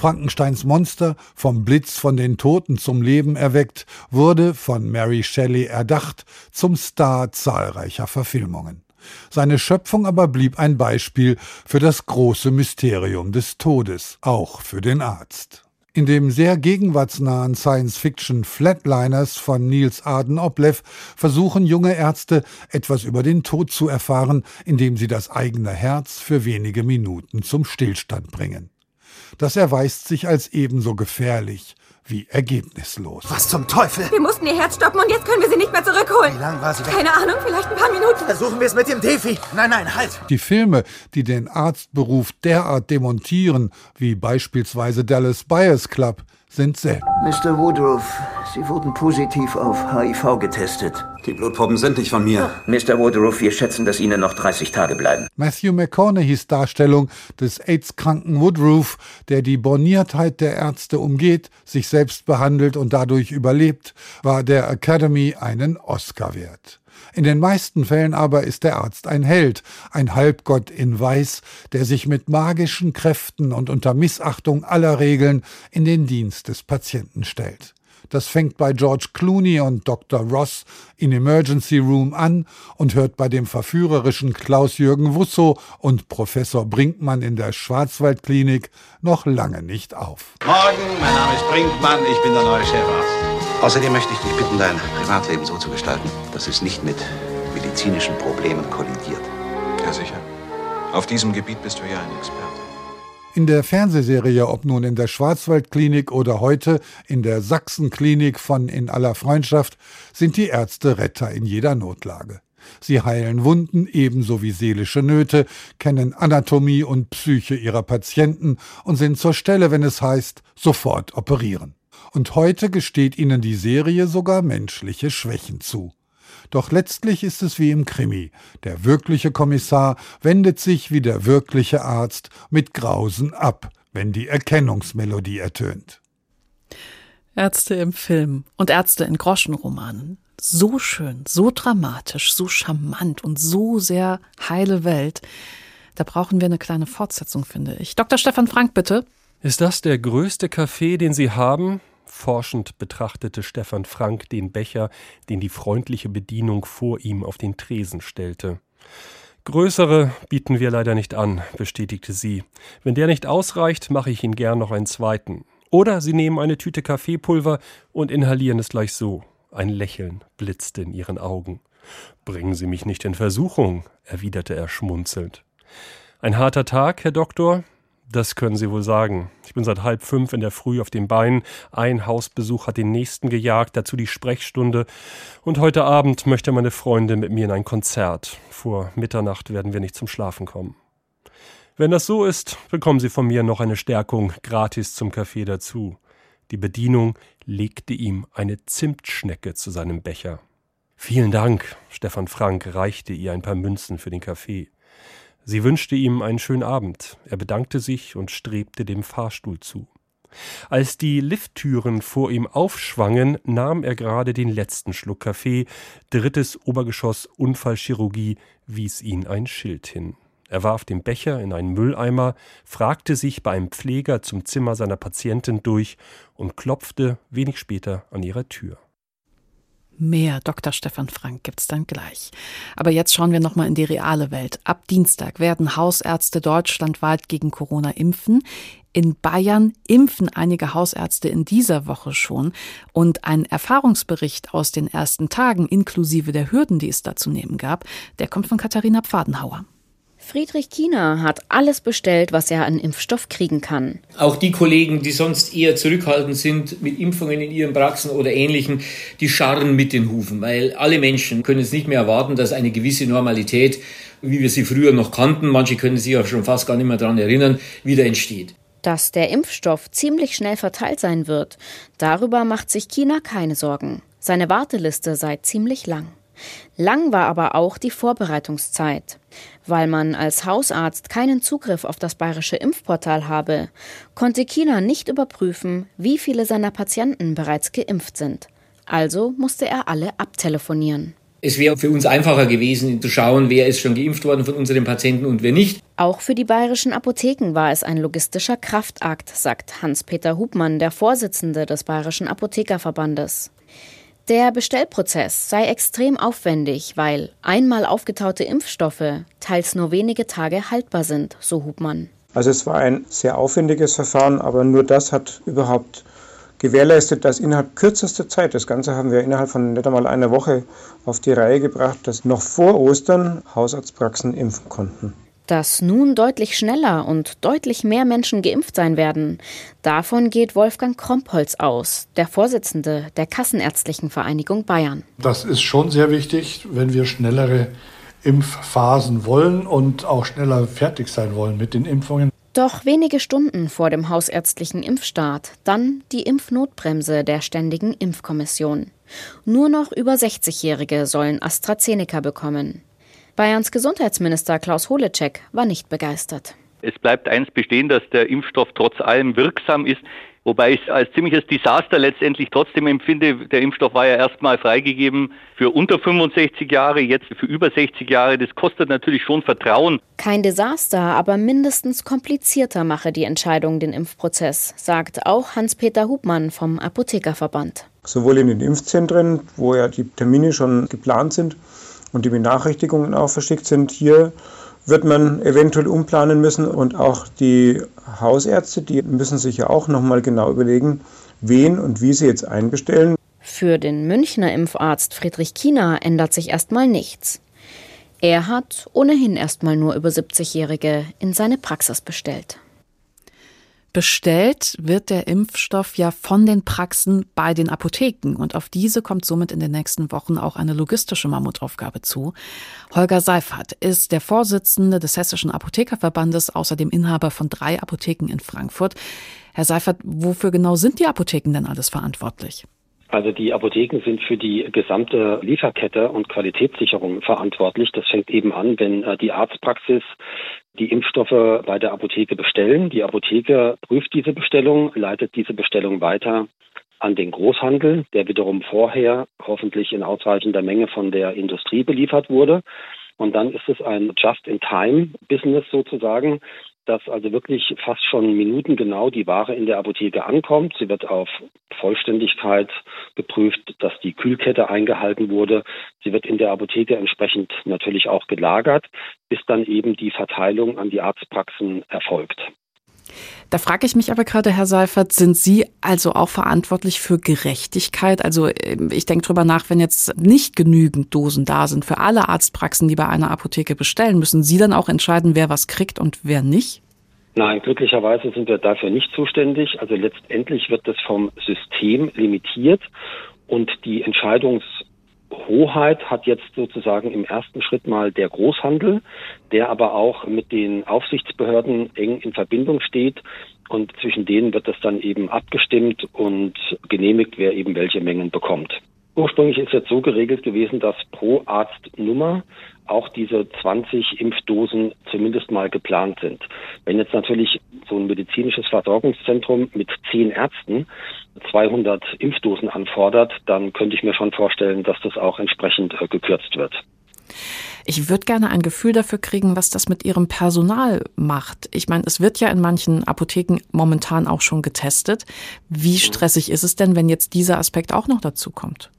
Frankensteins Monster, vom Blitz von den Toten zum Leben erweckt, wurde von Mary Shelley erdacht zum Star zahlreicher Verfilmungen. Seine Schöpfung aber blieb ein Beispiel für das große Mysterium des Todes, auch für den Arzt. In dem sehr gegenwartsnahen Science-Fiction Flatliners von Niels Arden Oplev versuchen junge Ärzte etwas über den Tod zu erfahren, indem sie das eigene Herz für wenige Minuten zum Stillstand bringen. Das erweist sich als ebenso gefährlich wie ergebnislos. Was zum Teufel? Wir mussten ihr Herz stoppen und jetzt können wir sie nicht mehr zurückholen. Wie lange war sie weg? Keine Ahnung, vielleicht ein paar Minuten. Versuchen wir es mit dem Defi. Nein, nein, halt. Die Filme, die den Arztberuf derart demontieren, wie beispielsweise Dallas Buyers Club, sind selten. Mr. Woodruff, Sie wurden positiv auf HIV getestet. Die Blutproben sind nicht von mir. Mr. Woodruff, wir schätzen, dass Ihnen noch 30 Tage bleiben. Matthew McConaughey's Darstellung des AIDS-kranken Woodruff, der die Borniertheit der Ärzte umgeht, sich selbst behandelt und dadurch überlebt, war der Academy einen Oscar wert. In den meisten Fällen aber ist der Arzt ein Held, ein Halbgott in Weiß, der sich mit magischen Kräften und unter Missachtung aller Regeln in den Dienst des Patienten stellt. Das fängt bei George Clooney und Dr. Ross in Emergency Room an und hört bei dem verführerischen Klaus-Jürgen Wusso und Professor Brinkmann in der Schwarzwaldklinik noch lange nicht auf. Morgen, mein Name ist Brinkmann, ich bin der neue Chefarzt. Außerdem möchte ich dich bitten, dein Privatleben so zu gestalten, dass es nicht mit medizinischen Problemen kollidiert. Ja, sicher. Auf diesem Gebiet bist du ja ein Experte. In der Fernsehserie, ob nun in der Schwarzwaldklinik oder heute in der Sachsenklinik von In aller Freundschaft, sind die Ärzte Retter in jeder Notlage. Sie heilen Wunden ebenso wie seelische Nöte, kennen Anatomie und Psyche ihrer Patienten und sind zur Stelle, wenn es heißt, sofort operieren. Und heute gesteht ihnen die Serie sogar menschliche Schwächen zu. Doch letztlich ist es wie im Krimi. Der wirkliche Kommissar wendet sich wie der wirkliche Arzt mit Grausen ab, wenn die Erkennungsmelodie ertönt. Ärzte im Film und Ärzte in Groschenromanen. So schön, so dramatisch, so charmant und so sehr heile Welt. Da brauchen wir eine kleine Fortsetzung, finde ich. Dr. Stefan Frank, bitte. Ist das der größte Kaffee, den Sie haben? Forschend betrachtete Stefan Frank den Becher, den die freundliche Bedienung vor ihm auf den Tresen stellte. Größere bieten wir leider nicht an, bestätigte sie. Wenn der nicht ausreicht, mache ich Ihnen gern noch einen zweiten. Oder Sie nehmen eine Tüte Kaffeepulver und inhalieren es gleich so. Ein Lächeln blitzte in ihren Augen. Bringen Sie mich nicht in Versuchung, erwiderte er schmunzelnd. Ein harter Tag, Herr Doktor? Das können Sie wohl sagen. Ich bin seit halb fünf in der Früh auf den Beinen. Ein Hausbesuch hat den nächsten gejagt, dazu die Sprechstunde. Und heute Abend möchte meine Freundin mit mir in ein Konzert. Vor Mitternacht werden wir nicht zum Schlafen kommen. Wenn das so ist, bekommen Sie von mir noch eine Stärkung gratis zum Kaffee dazu. Die Bedienung legte ihm eine Zimtschnecke zu seinem Becher. Vielen Dank, Stefan Frank reichte ihr ein paar Münzen für den Kaffee. Sie wünschte ihm einen schönen Abend. Er bedankte sich und strebte dem Fahrstuhl zu. Als die Lifttüren vor ihm aufschwangen, nahm er gerade den letzten Schluck Kaffee. Drittes Obergeschoss Unfallchirurgie wies ihn ein Schild hin. Er warf den Becher in einen Mülleimer, fragte sich bei einem Pfleger zum Zimmer seiner Patientin durch und klopfte wenig später an ihrer Tür. Mehr Dr. Stefan Frank gibt's dann gleich. Aber jetzt schauen wir nochmal in die reale Welt. Ab Dienstag werden Hausärzte deutschlandweit gegen Corona impfen. In Bayern impfen einige Hausärzte in dieser Woche schon. Und ein Erfahrungsbericht aus den ersten Tagen, inklusive der Hürden, die es da zu nehmen gab, der kommt von Katharina Pfadenhauer. Friedrich Kiener hat alles bestellt, was er an Impfstoff kriegen kann. Auch die Kollegen, die sonst eher zurückhaltend sind mit Impfungen in ihren Praxen oder ähnlichen, die scharren mit den Hufen, weil alle Menschen können es nicht mehr erwarten, dass eine gewisse Normalität, wie wir sie früher noch kannten, manche können sich auch schon fast gar nicht mehr daran erinnern, wieder entsteht. Dass der Impfstoff ziemlich schnell verteilt sein wird, darüber macht sich China keine Sorgen. Seine Warteliste sei ziemlich lang. Lang war aber auch die Vorbereitungszeit. Weil man als Hausarzt keinen Zugriff auf das bayerische Impfportal habe, konnte China nicht überprüfen, wie viele seiner Patienten bereits geimpft sind. Also musste er alle abtelefonieren. Es wäre für uns einfacher gewesen, zu schauen, wer ist schon geimpft worden von unseren Patienten und wer nicht. Auch für die bayerischen Apotheken war es ein logistischer Kraftakt, sagt Hans-Peter Hubmann, der Vorsitzende des Bayerischen Apothekerverbandes. Der Bestellprozess sei extrem aufwendig, weil einmal aufgetaute Impfstoffe teils nur wenige Tage haltbar sind, so Hubmann. Also es war ein sehr aufwendiges Verfahren, aber nur das hat überhaupt gewährleistet, dass innerhalb kürzester Zeit, das Ganze haben wir innerhalb von nicht einmal einer Woche auf die Reihe gebracht, dass noch vor Ostern Hausarztpraxen impfen konnten dass nun deutlich schneller und deutlich mehr Menschen geimpft sein werden. Davon geht Wolfgang Krompholz aus, der Vorsitzende der Kassenärztlichen Vereinigung Bayern. Das ist schon sehr wichtig, wenn wir schnellere Impfphasen wollen und auch schneller fertig sein wollen mit den Impfungen. Doch wenige Stunden vor dem hausärztlichen Impfstart dann die Impfnotbremse der Ständigen Impfkommission. Nur noch über 60-Jährige sollen AstraZeneca bekommen. Bayerns Gesundheitsminister Klaus Holecek war nicht begeistert. Es bleibt eins bestehen, dass der Impfstoff trotz allem wirksam ist. Wobei ich es als ziemliches Desaster letztendlich trotzdem empfinde. Der Impfstoff war ja erstmal freigegeben für unter 65 Jahre, jetzt für über 60 Jahre. Das kostet natürlich schon Vertrauen. Kein Desaster, aber mindestens komplizierter mache die Entscheidung den Impfprozess, sagt auch Hans-Peter Hubmann vom Apothekerverband. Sowohl in den Impfzentren, wo ja die Termine schon geplant sind, und die Benachrichtigungen auch verschickt sind. Hier wird man eventuell umplanen müssen und auch die Hausärzte, die müssen sich ja auch nochmal genau überlegen, wen und wie sie jetzt einbestellen. Für den Münchner Impfarzt Friedrich Kiener ändert sich erstmal nichts. Er hat ohnehin erstmal nur über 70-Jährige in seine Praxis bestellt. Bestellt wird der Impfstoff ja von den Praxen bei den Apotheken und auf diese kommt somit in den nächsten Wochen auch eine logistische Mammutaufgabe zu. Holger Seifert ist der Vorsitzende des Hessischen Apothekerverbandes, außerdem Inhaber von drei Apotheken in Frankfurt. Herr Seifert, wofür genau sind die Apotheken denn alles verantwortlich? Also die Apotheken sind für die gesamte Lieferkette und Qualitätssicherung verantwortlich. Das fängt eben an, wenn äh, die Arztpraxis die Impfstoffe bei der Apotheke bestellen. Die Apotheke prüft diese Bestellung, leitet diese Bestellung weiter an den Großhandel, der wiederum vorher hoffentlich in ausreichender Menge von der Industrie beliefert wurde. Und dann ist es ein Just-in-Time-Business sozusagen dass also wirklich fast schon minutengenau die Ware in der Apotheke ankommt. Sie wird auf Vollständigkeit geprüft, dass die Kühlkette eingehalten wurde. Sie wird in der Apotheke entsprechend natürlich auch gelagert, bis dann eben die Verteilung an die Arztpraxen erfolgt. Da frage ich mich aber gerade, Herr Seifert, sind Sie also auch verantwortlich für Gerechtigkeit? Also ähm, ich denke drüber nach, wenn jetzt nicht genügend Dosen da sind für alle Arztpraxen, die bei einer Apotheke bestellen, müssen Sie dann auch entscheiden, wer was kriegt und wer nicht? Nein, glücklicherweise sind wir dafür nicht zuständig. Also letztendlich wird das vom System limitiert und die Entscheidungs Hoheit hat jetzt sozusagen im ersten Schritt mal der Großhandel, der aber auch mit den Aufsichtsbehörden eng in Verbindung steht. Und zwischen denen wird das dann eben abgestimmt und genehmigt, wer eben welche Mengen bekommt. Ursprünglich ist jetzt so geregelt gewesen, dass pro Arztnummer auch diese 20 Impfdosen zumindest mal geplant sind. Wenn jetzt natürlich so ein medizinisches Versorgungszentrum mit zehn Ärzten 200 Impfdosen anfordert, dann könnte ich mir schon vorstellen, dass das auch entsprechend äh, gekürzt wird. Ich würde gerne ein Gefühl dafür kriegen, was das mit Ihrem Personal macht. Ich meine, es wird ja in manchen Apotheken momentan auch schon getestet. Wie stressig ist es denn, wenn jetzt dieser Aspekt auch noch dazu kommt?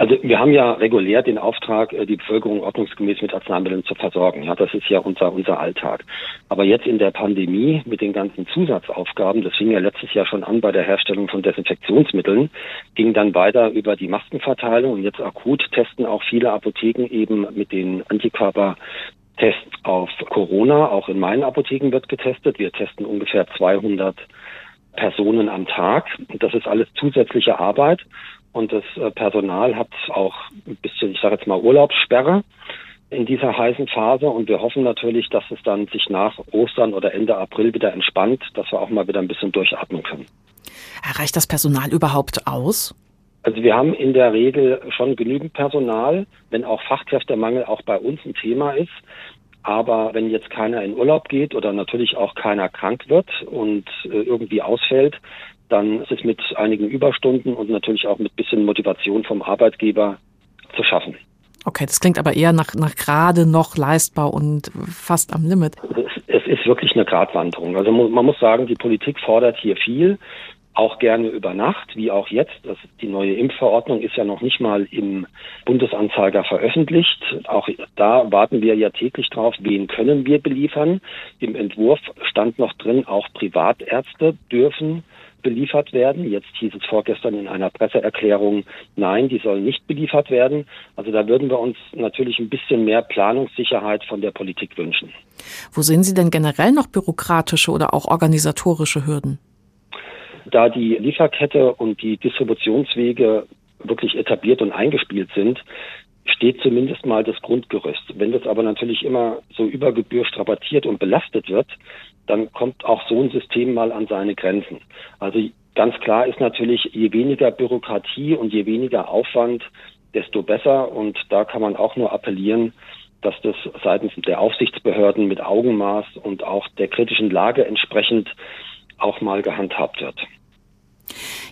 Also wir haben ja regulär den Auftrag, äh, die Bevölkerung ordnungsgemäß mit Arzneimitteln zu versorgen. Ja, das ist ja unser, unser Alltag. Aber jetzt in der Pandemie mit den ganzen Zusatzaufgaben, das fing ja letztes Jahr schon an bei der Herstellung von Desinfektionsmitteln, ging dann weiter über die Maskenverteilung und jetzt akut testen auch viele Apotheken eben mit den Antikörper Tests auf Corona. Auch in meinen Apotheken wird getestet. Wir testen ungefähr 200 Personen am Tag. Das ist alles zusätzliche Arbeit. Und das äh, Personal hat auch ein bisschen, ich sage jetzt mal, Urlaubssperre in dieser heißen Phase. Und wir hoffen natürlich, dass es dann sich nach Ostern oder Ende April wieder entspannt, dass wir auch mal wieder ein bisschen durchatmen können. Reicht das Personal überhaupt aus? Also wir haben in der Regel schon genügend Personal, wenn auch Fachkräftemangel auch bei uns ein Thema ist. Aber wenn jetzt keiner in Urlaub geht oder natürlich auch keiner krank wird und äh, irgendwie ausfällt, dann ist es mit einigen Überstunden und natürlich auch mit bisschen Motivation vom Arbeitgeber zu schaffen. Okay, das klingt aber eher nach, nach gerade noch leistbar und fast am Limit. Es, es ist wirklich eine Gratwanderung. Also man muss sagen, die Politik fordert hier viel, auch gerne über Nacht, wie auch jetzt. Das, die neue Impfverordnung ist ja noch nicht mal im Bundesanzeiger veröffentlicht. Auch da warten wir ja täglich drauf, wen können wir beliefern. Im Entwurf stand noch drin, auch Privatärzte dürfen beliefert werden. Jetzt hieß es vorgestern in einer Presseerklärung, nein, die sollen nicht beliefert werden. Also da würden wir uns natürlich ein bisschen mehr Planungssicherheit von der Politik wünschen. Wo sehen Sie denn generell noch bürokratische oder auch organisatorische Hürden? Da die Lieferkette und die Distributionswege wirklich etabliert und eingespielt sind, steht zumindest mal das Grundgerüst. Wenn das aber natürlich immer so über Gebühr strapaziert und belastet wird, dann kommt auch so ein System mal an seine Grenzen. Also ganz klar ist natürlich, je weniger Bürokratie und je weniger Aufwand, desto besser. Und da kann man auch nur appellieren, dass das seitens der Aufsichtsbehörden mit Augenmaß und auch der kritischen Lage entsprechend auch mal gehandhabt wird.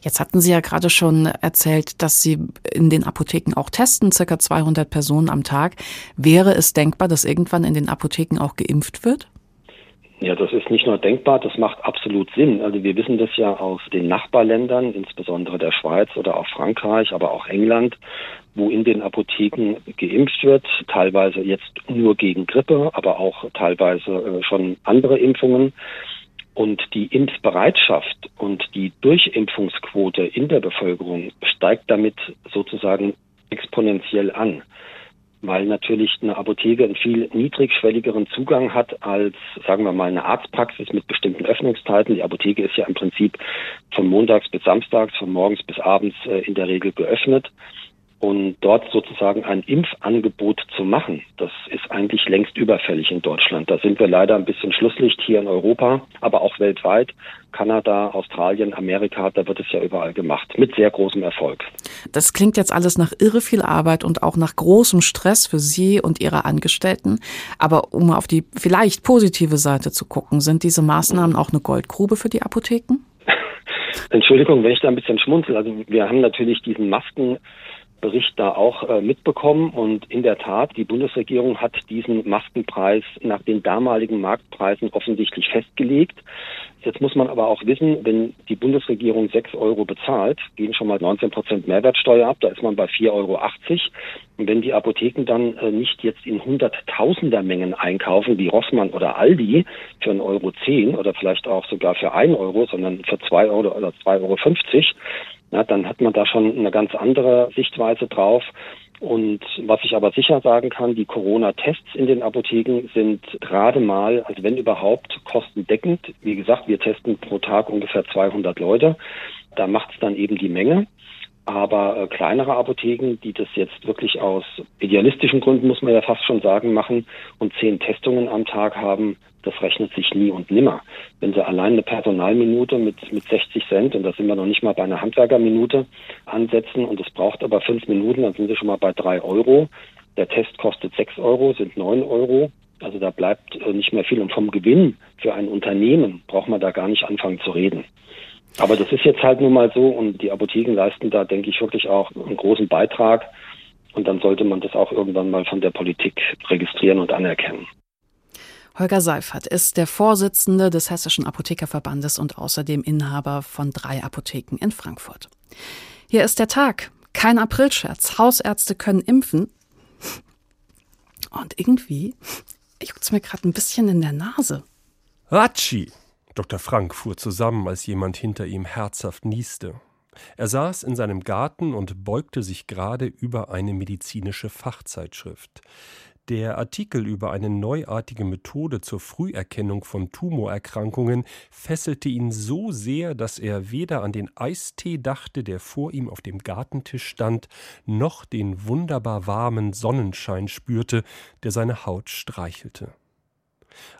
Jetzt hatten Sie ja gerade schon erzählt, dass Sie in den Apotheken auch testen, circa 200 Personen am Tag. Wäre es denkbar, dass irgendwann in den Apotheken auch geimpft wird? Ja, das ist nicht nur denkbar, das macht absolut Sinn. Also wir wissen das ja aus den Nachbarländern, insbesondere der Schweiz oder auch Frankreich, aber auch England, wo in den Apotheken geimpft wird, teilweise jetzt nur gegen Grippe, aber auch teilweise äh, schon andere Impfungen. Und die Impfbereitschaft und die Durchimpfungsquote in der Bevölkerung steigt damit sozusagen exponentiell an. Weil natürlich eine Apotheke einen viel niedrigschwelligeren Zugang hat als, sagen wir mal, eine Arztpraxis mit bestimmten Öffnungszeiten. Die Apotheke ist ja im Prinzip von montags bis samstags, von morgens bis abends äh, in der Regel geöffnet. Und dort sozusagen ein Impfangebot zu machen, das ist eigentlich längst überfällig in Deutschland. Da sind wir leider ein bisschen Schlusslicht hier in Europa, aber auch weltweit. Kanada, Australien, Amerika, da wird es ja überall gemacht, mit sehr großem Erfolg. Das klingt jetzt alles nach irre viel Arbeit und auch nach großem Stress für Sie und Ihre Angestellten. Aber um auf die vielleicht positive Seite zu gucken, sind diese Maßnahmen auch eine Goldgrube für die Apotheken? Entschuldigung, wenn ich da ein bisschen schmunzel. Also wir haben natürlich diesen Masken Bericht da auch äh, mitbekommen. Und in der Tat, die Bundesregierung hat diesen Maskenpreis nach den damaligen Marktpreisen offensichtlich festgelegt. Jetzt muss man aber auch wissen, wenn die Bundesregierung 6 Euro bezahlt, gehen schon mal 19 Prozent Mehrwertsteuer ab, da ist man bei 4,80 Euro. Und wenn die Apotheken dann äh, nicht jetzt in Hunderttausender Mengen einkaufen, wie Rossmann oder Aldi für 1,10 Euro oder vielleicht auch sogar für 1 Euro, sondern für 2 Euro oder 2,50 Euro, ja, dann hat man da schon eine ganz andere Sichtweise drauf. Und was ich aber sicher sagen kann, die Corona-Tests in den Apotheken sind gerade mal, also wenn überhaupt, kostendeckend. Wie gesagt, wir testen pro Tag ungefähr 200 Leute. Da macht es dann eben die Menge. Aber äh, kleinere Apotheken, die das jetzt wirklich aus idealistischen Gründen, muss man ja fast schon sagen, machen und zehn Testungen am Tag haben, das rechnet sich nie und nimmer. Wenn Sie allein eine Personalminute mit, mit 60 Cent, und da sind wir noch nicht mal bei einer Handwerkerminute, ansetzen und es braucht aber fünf Minuten, dann sind Sie schon mal bei drei Euro. Der Test kostet sechs Euro, sind neun Euro. Also da bleibt äh, nicht mehr viel. Und vom Gewinn für ein Unternehmen braucht man da gar nicht anfangen zu reden. Aber das ist jetzt halt nun mal so und die Apotheken leisten da, denke ich, wirklich auch einen großen Beitrag. Und dann sollte man das auch irgendwann mal von der Politik registrieren und anerkennen. Holger Seifert ist der Vorsitzende des Hessischen Apothekerverbandes und außerdem Inhaber von drei Apotheken in Frankfurt. Hier ist der Tag. Kein Aprilscherz. Hausärzte können impfen. Und irgendwie juckt's mir gerade ein bisschen in der Nase. Hatschi! Dr. Frank fuhr zusammen, als jemand hinter ihm herzhaft nieste. Er saß in seinem Garten und beugte sich gerade über eine medizinische Fachzeitschrift. Der Artikel über eine neuartige Methode zur Früherkennung von Tumorerkrankungen fesselte ihn so sehr, dass er weder an den Eistee dachte, der vor ihm auf dem Gartentisch stand, noch den wunderbar warmen Sonnenschein spürte, der seine Haut streichelte.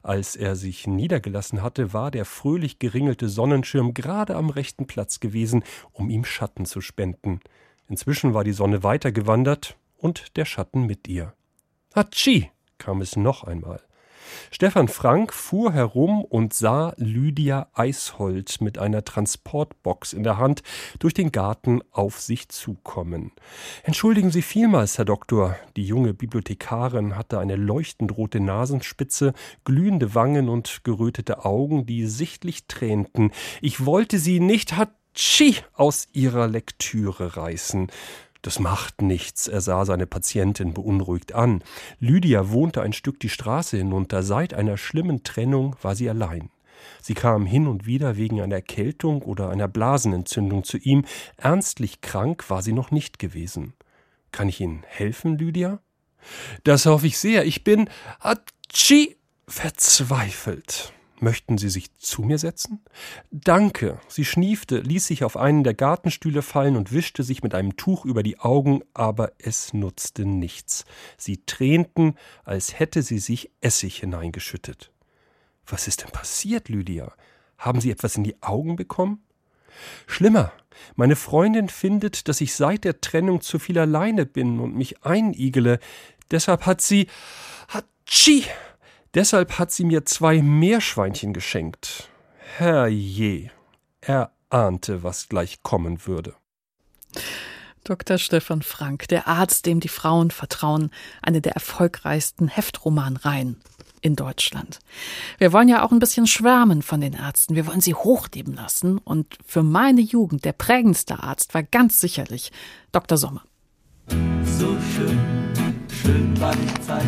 Als er sich niedergelassen hatte, war der fröhlich geringelte Sonnenschirm gerade am rechten Platz gewesen, um ihm Schatten zu spenden. Inzwischen war die Sonne weitergewandert und der Schatten mit ihr. Hatschi! kam es noch einmal. Stefan Frank fuhr herum und sah Lydia Eishold mit einer Transportbox in der Hand durch den Garten auf sich zukommen. Entschuldigen Sie vielmals, Herr Doktor. Die junge Bibliothekarin hatte eine leuchtend rote Nasenspitze, glühende Wangen und gerötete Augen, die sichtlich tränten. Ich wollte Sie nicht Hatschi aus Ihrer Lektüre reißen. Das macht nichts, er sah seine Patientin beunruhigt an. Lydia wohnte ein Stück die Straße hinunter. Seit einer schlimmen Trennung war sie allein. Sie kam hin und wieder wegen einer Erkältung oder einer Blasenentzündung zu ihm. Ernstlich krank war sie noch nicht gewesen. Kann ich Ihnen helfen, Lydia? Das hoffe ich sehr. Ich bin Atschi verzweifelt. Möchten Sie sich zu mir setzen? Danke. Sie schniefte, ließ sich auf einen der Gartenstühle fallen und wischte sich mit einem Tuch über die Augen, aber es nutzte nichts. Sie tränten, als hätte sie sich Essig hineingeschüttet. Was ist denn passiert, Lydia? Haben Sie etwas in die Augen bekommen? Schlimmer. Meine Freundin findet, dass ich seit der Trennung zu viel alleine bin und mich einigele. Deshalb hat sie. Hatschi! Deshalb hat sie mir zwei Meerschweinchen geschenkt. Herrje, er ahnte, was gleich kommen würde. Dr. Stefan Frank, der Arzt, dem die Frauen vertrauen, eine der erfolgreichsten Heftromanreihen in Deutschland. Wir wollen ja auch ein bisschen schwärmen von den Ärzten. Wir wollen sie hochleben lassen. Und für meine Jugend der prägendste Arzt war ganz sicherlich Dr. Sommer. So schön schön war die Zeit.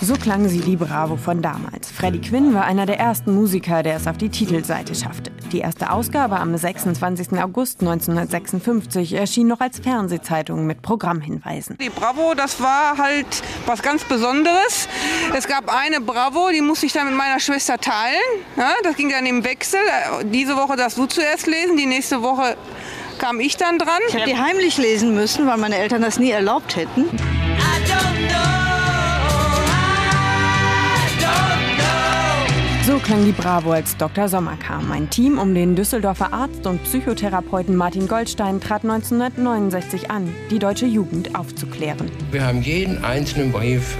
So klang sie die Bravo von damals. Freddie Quinn war einer der ersten Musiker, der es auf die Titelseite schaffte. Die erste Ausgabe am 26. August 1956 erschien noch als Fernsehzeitung mit Programmhinweisen. Die Bravo, das war halt was ganz Besonderes. Es gab eine Bravo, die musste ich dann mit meiner Schwester teilen. Ja, das ging dann im Wechsel. Diese Woche darfst du zuerst lesen, die nächste Woche kam ich dann dran. Ich habe die heimlich lesen müssen, weil meine Eltern das nie erlaubt hätten. So klang die Bravo, als Dr. Sommer kam. Ein Team um den Düsseldorfer Arzt und Psychotherapeuten Martin Goldstein trat 1969 an, die deutsche Jugend aufzuklären. Wir haben jeden einzelnen Brief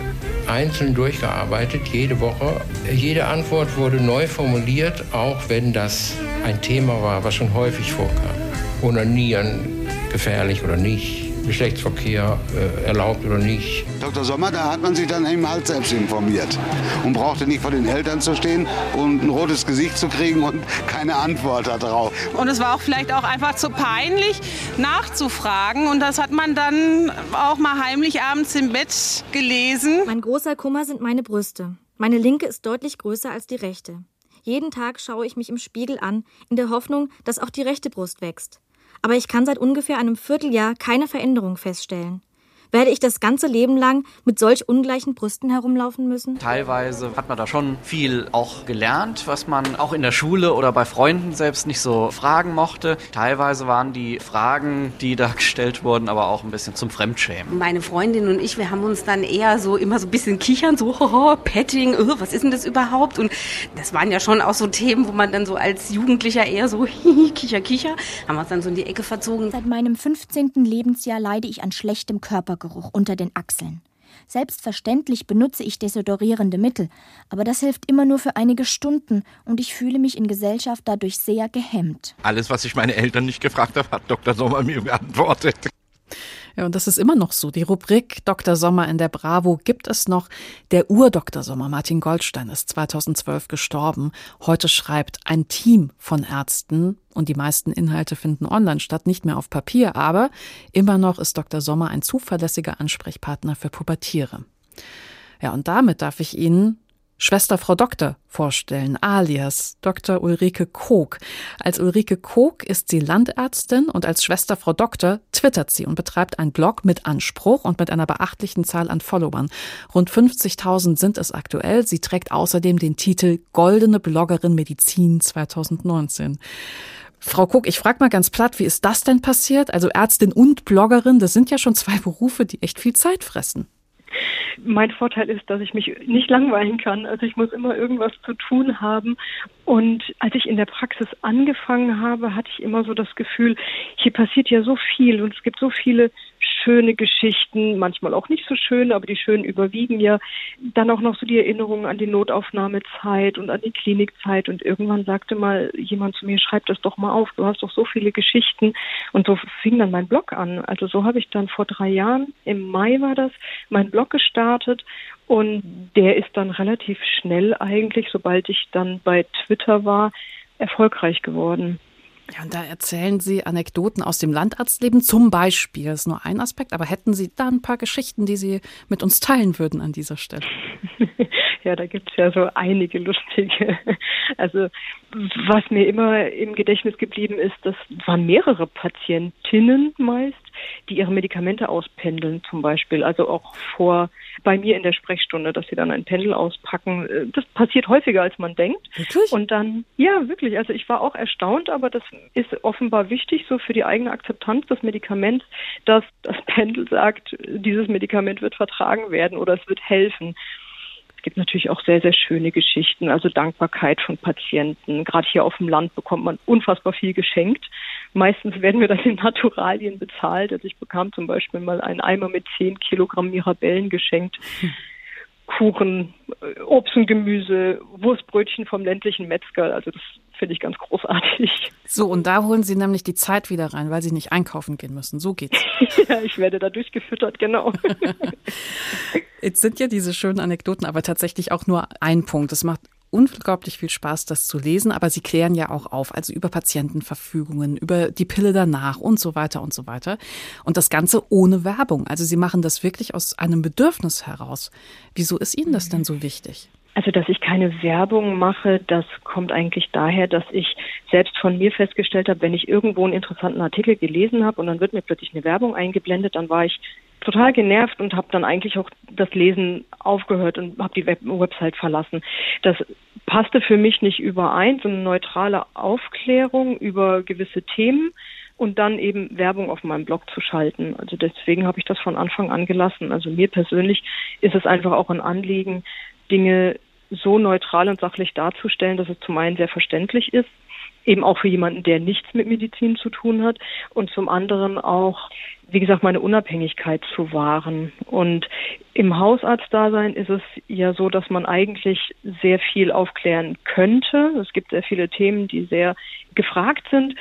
einzeln durchgearbeitet, jede Woche. Jede Antwort wurde neu formuliert, auch wenn das ein Thema war, was schon häufig vorkam. Onanieren, gefährlich oder nicht. Geschlechtsverkehr äh, erlaubt oder nicht. Dr. Sommer, da hat man sich dann eben halt selbst informiert und brauchte nicht vor den Eltern zu stehen und ein rotes Gesicht zu kriegen und keine Antwort darauf. Und es war auch vielleicht auch einfach zu peinlich nachzufragen und das hat man dann auch mal heimlich abends im Bett gelesen. Mein großer Kummer sind meine Brüste. Meine linke ist deutlich größer als die rechte. Jeden Tag schaue ich mich im Spiegel an, in der Hoffnung, dass auch die rechte Brust wächst aber ich kann seit ungefähr einem Vierteljahr keine Veränderung feststellen. Werde ich das ganze Leben lang mit solch ungleichen Brüsten herumlaufen müssen? Teilweise hat man da schon viel auch gelernt, was man auch in der Schule oder bei Freunden selbst nicht so fragen mochte. Teilweise waren die Fragen, die da gestellt wurden, aber auch ein bisschen zum Fremdschämen. Meine Freundin und ich, wir haben uns dann eher so immer so ein bisschen kichern, so hoho, Petting, oh, was ist denn das überhaupt? Und das waren ja schon auch so Themen, wo man dann so als Jugendlicher eher so kicher, kicher, haben wir uns dann so in die Ecke verzogen. Seit meinem 15. Lebensjahr leide ich an schlechtem Körper Körpergeruch unter den Achseln. Selbstverständlich benutze ich desodorierende Mittel, aber das hilft immer nur für einige Stunden und ich fühle mich in Gesellschaft dadurch sehr gehemmt. Alles, was ich meine Eltern nicht gefragt habe, hat Dr. Sommer mir beantwortet. Ja, und das ist immer noch so. Die Rubrik Dr. Sommer in der Bravo gibt es noch. Der Ur-Dr. Sommer, Martin Goldstein, ist 2012 gestorben. Heute schreibt ein Team von Ärzten und die meisten Inhalte finden online statt, nicht mehr auf Papier, aber immer noch ist Dr. Sommer ein zuverlässiger Ansprechpartner für Pubertiere. Ja, und damit darf ich Ihnen Schwester Frau Doktor vorstellen, alias Dr. Ulrike Kog. Als Ulrike Kog ist sie Landärztin und als Schwester Frau Doktor twittert sie und betreibt einen Blog mit Anspruch und mit einer beachtlichen Zahl an Followern. Rund 50.000 sind es aktuell. Sie trägt außerdem den Titel Goldene Bloggerin Medizin 2019. Frau Kog, ich frage mal ganz platt, wie ist das denn passiert? Also Ärztin und Bloggerin, das sind ja schon zwei Berufe, die echt viel Zeit fressen. Mein Vorteil ist, dass ich mich nicht langweilen kann. Also ich muss immer irgendwas zu tun haben. Und als ich in der Praxis angefangen habe, hatte ich immer so das Gefühl, hier passiert ja so viel und es gibt so viele schöne Geschichten, manchmal auch nicht so schön, aber die schönen überwiegen ja. Dann auch noch so die Erinnerungen an die Notaufnahmezeit und an die Klinikzeit. Und irgendwann sagte mal jemand zu mir, schreib das doch mal auf, du hast doch so viele Geschichten. Und so fing dann mein Blog an. Also so habe ich dann vor drei Jahren, im Mai war das, mein Blog gestartet und der ist dann relativ schnell eigentlich, sobald ich dann bei Twitter war, erfolgreich geworden. Ja, und da erzählen Sie Anekdoten aus dem Landarztleben zum Beispiel. Das ist nur ein Aspekt, aber hätten Sie da ein paar Geschichten, die Sie mit uns teilen würden an dieser Stelle? ja, da gibt's ja so einige lustige. Also was mir immer im Gedächtnis geblieben ist, das waren mehrere Patientinnen meist, die ihre Medikamente auspendeln zum Beispiel. Also auch vor bei mir in der Sprechstunde, dass sie dann ein Pendel auspacken. Das passiert häufiger, als man denkt. Wirklich? Und dann, ja, wirklich. Also ich war auch erstaunt, aber das ist offenbar wichtig so für die eigene Akzeptanz des Medikaments, dass das Pendel sagt, dieses Medikament wird vertragen werden oder es wird helfen. Es gibt natürlich auch sehr, sehr schöne Geschichten, also Dankbarkeit von Patienten. Gerade hier auf dem Land bekommt man unfassbar viel geschenkt. Meistens werden wir dann in Naturalien bezahlt. Also ich bekam zum Beispiel mal einen Eimer mit zehn Kilogramm Mirabellen geschenkt. Kuchen, Obst und Gemüse, Wurstbrötchen vom ländlichen Metzger. Also das finde ich ganz großartig. So, und da holen Sie nämlich die Zeit wieder rein, weil Sie nicht einkaufen gehen müssen. So geht's. ja, ich werde da durchgefüttert, genau. Jetzt sind ja diese schönen Anekdoten aber tatsächlich auch nur ein Punkt. Es macht unglaublich viel Spaß, das zu lesen, aber Sie klären ja auch auf, also über Patientenverfügungen, über die Pille danach und so weiter und so weiter. Und das Ganze ohne Werbung. Also Sie machen das wirklich aus einem Bedürfnis heraus. Wieso ist Ihnen das denn so wichtig? Also, dass ich keine Werbung mache, das kommt eigentlich daher, dass ich selbst von mir festgestellt habe, wenn ich irgendwo einen interessanten Artikel gelesen habe und dann wird mir plötzlich eine Werbung eingeblendet, dann war ich total genervt und habe dann eigentlich auch das Lesen aufgehört und habe die Web Website verlassen. Das passte für mich nicht überein, so eine neutrale Aufklärung über gewisse Themen und dann eben Werbung auf meinem Blog zu schalten. Also deswegen habe ich das von Anfang an gelassen. Also mir persönlich ist es einfach auch ein Anliegen, Dinge so neutral und sachlich darzustellen, dass es zum einen sehr verständlich ist, eben auch für jemanden, der nichts mit Medizin zu tun hat und zum anderen auch, wie gesagt, meine Unabhängigkeit zu wahren. Und im Hausarztdasein ist es ja so, dass man eigentlich sehr viel aufklären könnte. Es gibt sehr viele Themen, die sehr gefragt sind.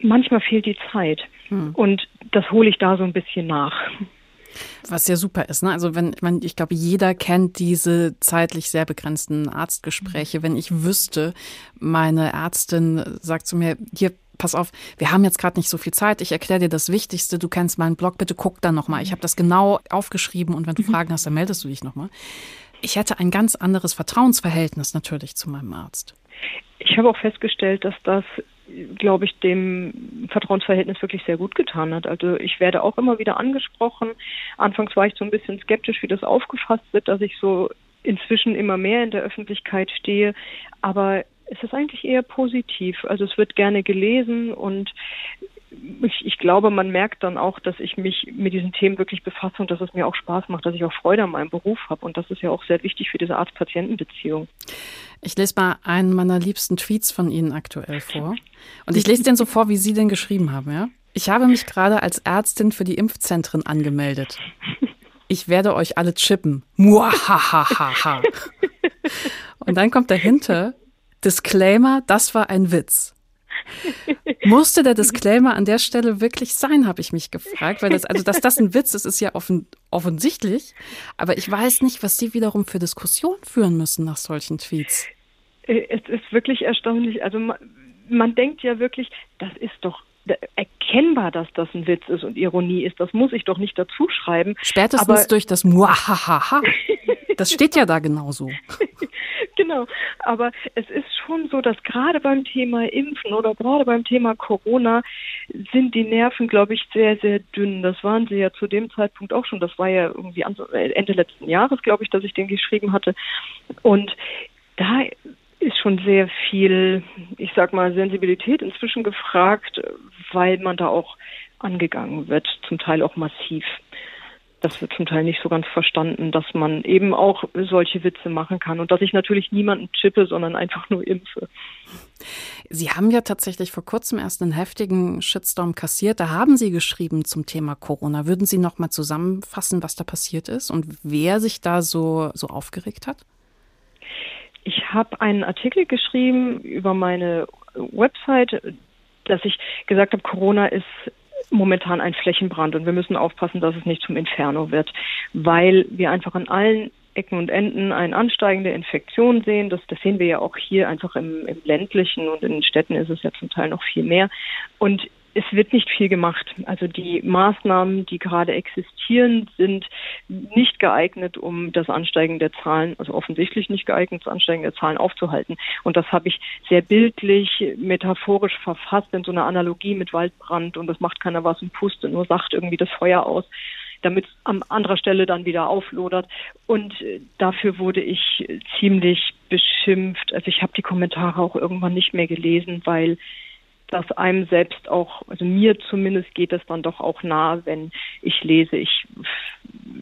Manchmal fehlt die Zeit. Hm. Und das hole ich da so ein bisschen nach. Was ja super ist, ne? Also wenn man, ich glaube, jeder kennt diese zeitlich sehr begrenzten Arztgespräche. Wenn ich wüsste, meine Ärztin sagt zu mir, hier, pass auf, wir haben jetzt gerade nicht so viel Zeit, ich erkläre dir das Wichtigste, du kennst meinen Blog, bitte guck da nochmal. Ich habe das genau aufgeschrieben und wenn du mhm. Fragen hast, dann meldest du dich nochmal. Ich hätte ein ganz anderes Vertrauensverhältnis natürlich zu meinem Arzt. Ich habe auch festgestellt, dass das glaube ich, dem Vertrauensverhältnis wirklich sehr gut getan hat. Also ich werde auch immer wieder angesprochen. Anfangs war ich so ein bisschen skeptisch, wie das aufgefasst wird, dass ich so inzwischen immer mehr in der Öffentlichkeit stehe. Aber es ist eigentlich eher positiv. Also es wird gerne gelesen und ich, ich, glaube, man merkt dann auch, dass ich mich mit diesen Themen wirklich befasse und dass es mir auch Spaß macht, dass ich auch Freude an meinem Beruf habe. Und das ist ja auch sehr wichtig für diese Arzt-Patienten-Beziehung. Ich lese mal einen meiner liebsten Tweets von Ihnen aktuell vor. Und ich lese den so vor, wie Sie den geschrieben haben, ja? Ich habe mich gerade als Ärztin für die Impfzentren angemeldet. Ich werde euch alle chippen. Muahahaha. Und dann kommt dahinter Disclaimer, das war ein Witz. Musste der Disclaimer an der Stelle wirklich sein, habe ich mich gefragt, weil das, also dass das ein Witz ist, ist ja offen, offensichtlich. Aber ich weiß nicht, was Sie wiederum für Diskussionen führen müssen nach solchen Tweets. Äh, es ist wirklich erstaunlich. Also man, man denkt ja wirklich, das ist doch erkennbar, dass das ein Witz ist und Ironie ist. Das muss ich doch nicht dazu schreiben. Spätestens aber durch das Muahaha. Das steht ja da genauso. genau. Aber es ist schon so, dass gerade beim Thema Impfen oder gerade beim Thema Corona sind die Nerven, glaube ich, sehr, sehr dünn. Das waren sie ja zu dem Zeitpunkt auch schon. Das war ja irgendwie Ende letzten Jahres, glaube ich, dass ich den geschrieben hatte. Und da ist schon sehr viel, ich sag mal, Sensibilität inzwischen gefragt, weil man da auch angegangen wird, zum Teil auch massiv. Das wird zum Teil nicht so ganz verstanden, dass man eben auch solche Witze machen kann und dass ich natürlich niemanden chippe, sondern einfach nur impfe. Sie haben ja tatsächlich vor kurzem erst einen heftigen Shitstorm kassiert. Da haben Sie geschrieben zum Thema Corona. Würden Sie noch mal zusammenfassen, was da passiert ist und wer sich da so, so aufgeregt hat? Ich habe einen Artikel geschrieben über meine Website, dass ich gesagt habe, Corona ist momentan ein Flächenbrand und wir müssen aufpassen, dass es nicht zum Inferno wird, weil wir einfach an allen Ecken und Enden eine ansteigende Infektion sehen. Das, das sehen wir ja auch hier einfach im, im ländlichen und in den Städten ist es ja zum Teil noch viel mehr. Und es wird nicht viel gemacht. Also die Maßnahmen, die gerade existieren, sind nicht geeignet, um das Ansteigen der Zahlen, also offensichtlich nicht geeignet, das Ansteigen der Zahlen aufzuhalten. Und das habe ich sehr bildlich, metaphorisch verfasst in so einer Analogie mit Waldbrand und das macht keiner was und pustet nur sagt irgendwie das Feuer aus damit an anderer Stelle dann wieder auflodert. Und äh, dafür wurde ich ziemlich beschimpft. Also ich habe die Kommentare auch irgendwann nicht mehr gelesen, weil dass einem selbst auch, also mir zumindest geht es dann doch auch nah, wenn ich lese, ich,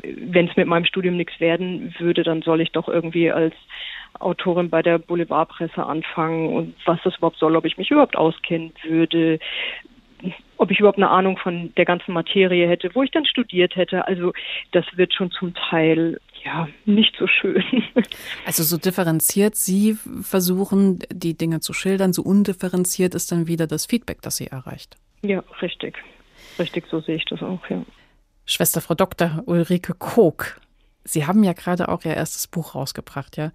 wenn es mit meinem Studium nichts werden würde, dann soll ich doch irgendwie als Autorin bei der Boulevardpresse anfangen und was das überhaupt soll, ob ich mich überhaupt auskennen würde, ob ich überhaupt eine Ahnung von der ganzen Materie hätte, wo ich dann studiert hätte. Also das wird schon zum Teil ja nicht so schön. Also so differenziert Sie versuchen, die Dinge zu schildern, so undifferenziert ist dann wieder das Feedback, das Sie erreicht. Ja, richtig. Richtig, so sehe ich das auch, ja. Schwester Frau Dr. Ulrike Koch, Sie haben ja gerade auch Ihr erstes Buch rausgebracht, ja.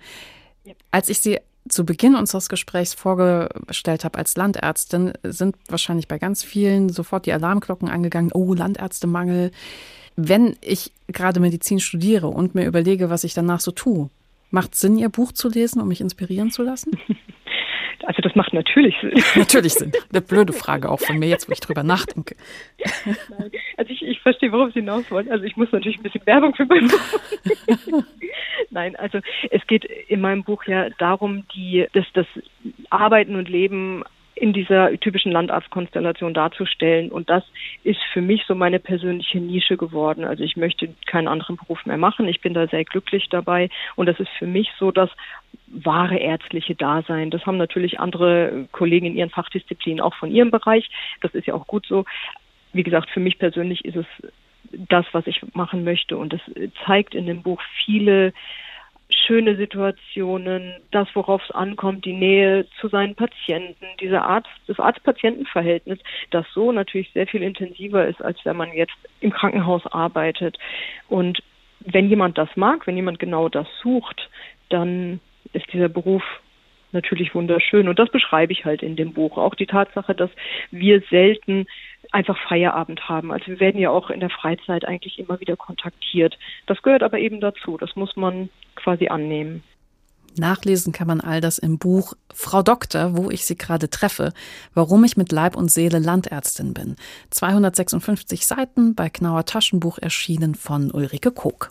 ja. Als ich Sie zu Beginn unseres Gesprächs vorgestellt habe als Landärztin, sind wahrscheinlich bei ganz vielen sofort die Alarmglocken angegangen. Oh, Landärztemangel. Wenn ich gerade Medizin studiere und mir überlege, was ich danach so tue, macht Sinn, Ihr Buch zu lesen, um mich inspirieren zu lassen? Also das macht natürlich Sinn. natürlich Sinn. Eine blöde Frage auch von mir jetzt, wo ich drüber nachdenke. Nein. Also ich, ich verstehe, worauf Sie hinaus wollen. Also ich muss natürlich ein bisschen Werbung für mein Buch. Nein, also es geht in meinem Buch ja darum, die, dass das Arbeiten und Leben in dieser typischen Landarztkonstellation darzustellen. Und das ist für mich so meine persönliche Nische geworden. Also ich möchte keinen anderen Beruf mehr machen. Ich bin da sehr glücklich dabei. Und das ist für mich so das wahre ärztliche Dasein. Das haben natürlich andere Kollegen in ihren Fachdisziplinen auch von ihrem Bereich. Das ist ja auch gut so. Wie gesagt, für mich persönlich ist es das, was ich machen möchte. Und es zeigt in dem Buch viele schöne Situationen, das, worauf es ankommt, die Nähe zu seinen Patienten, diese Arzt, das Arzt-Patienten-Verhältnis, das so natürlich sehr viel intensiver ist, als wenn man jetzt im Krankenhaus arbeitet. Und wenn jemand das mag, wenn jemand genau das sucht, dann ist dieser Beruf natürlich wunderschön. Und das beschreibe ich halt in dem Buch. Auch die Tatsache, dass wir selten einfach Feierabend haben. Also wir werden ja auch in der Freizeit eigentlich immer wieder kontaktiert. Das gehört aber eben dazu. Das muss man quasi annehmen. Nachlesen kann man all das im Buch Frau Doktor, wo ich sie gerade treffe, warum ich mit Leib und Seele Landärztin bin. 256 Seiten bei Knauer Taschenbuch erschienen von Ulrike Koch.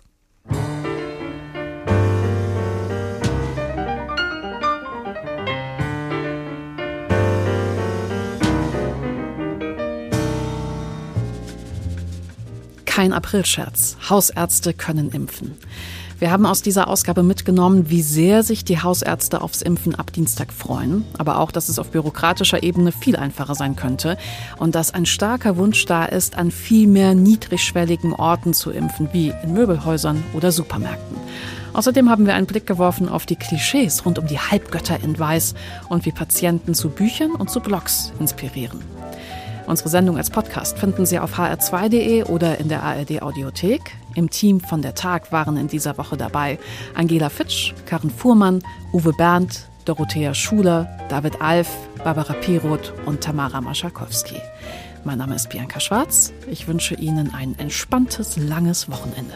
Kein Aprilscherz. Hausärzte können impfen. Wir haben aus dieser Ausgabe mitgenommen, wie sehr sich die Hausärzte aufs Impfen ab Dienstag freuen, aber auch, dass es auf bürokratischer Ebene viel einfacher sein könnte und dass ein starker Wunsch da ist, an viel mehr niedrigschwelligen Orten zu impfen, wie in Möbelhäusern oder Supermärkten. Außerdem haben wir einen Blick geworfen auf die Klischees rund um die Halbgötter in Weiß und wie Patienten zu Büchern und zu Blogs inspirieren. Unsere Sendung als Podcast finden Sie auf hr2.de oder in der ARD Audiothek. Im Team von der Tag waren in dieser Woche dabei Angela Fitsch, Karen Fuhrmann, Uwe Berndt, Dorothea Schuler, David Alf, Barbara Piroth und Tamara Maschakowski. Mein Name ist Bianca Schwarz. Ich wünsche Ihnen ein entspanntes, langes Wochenende.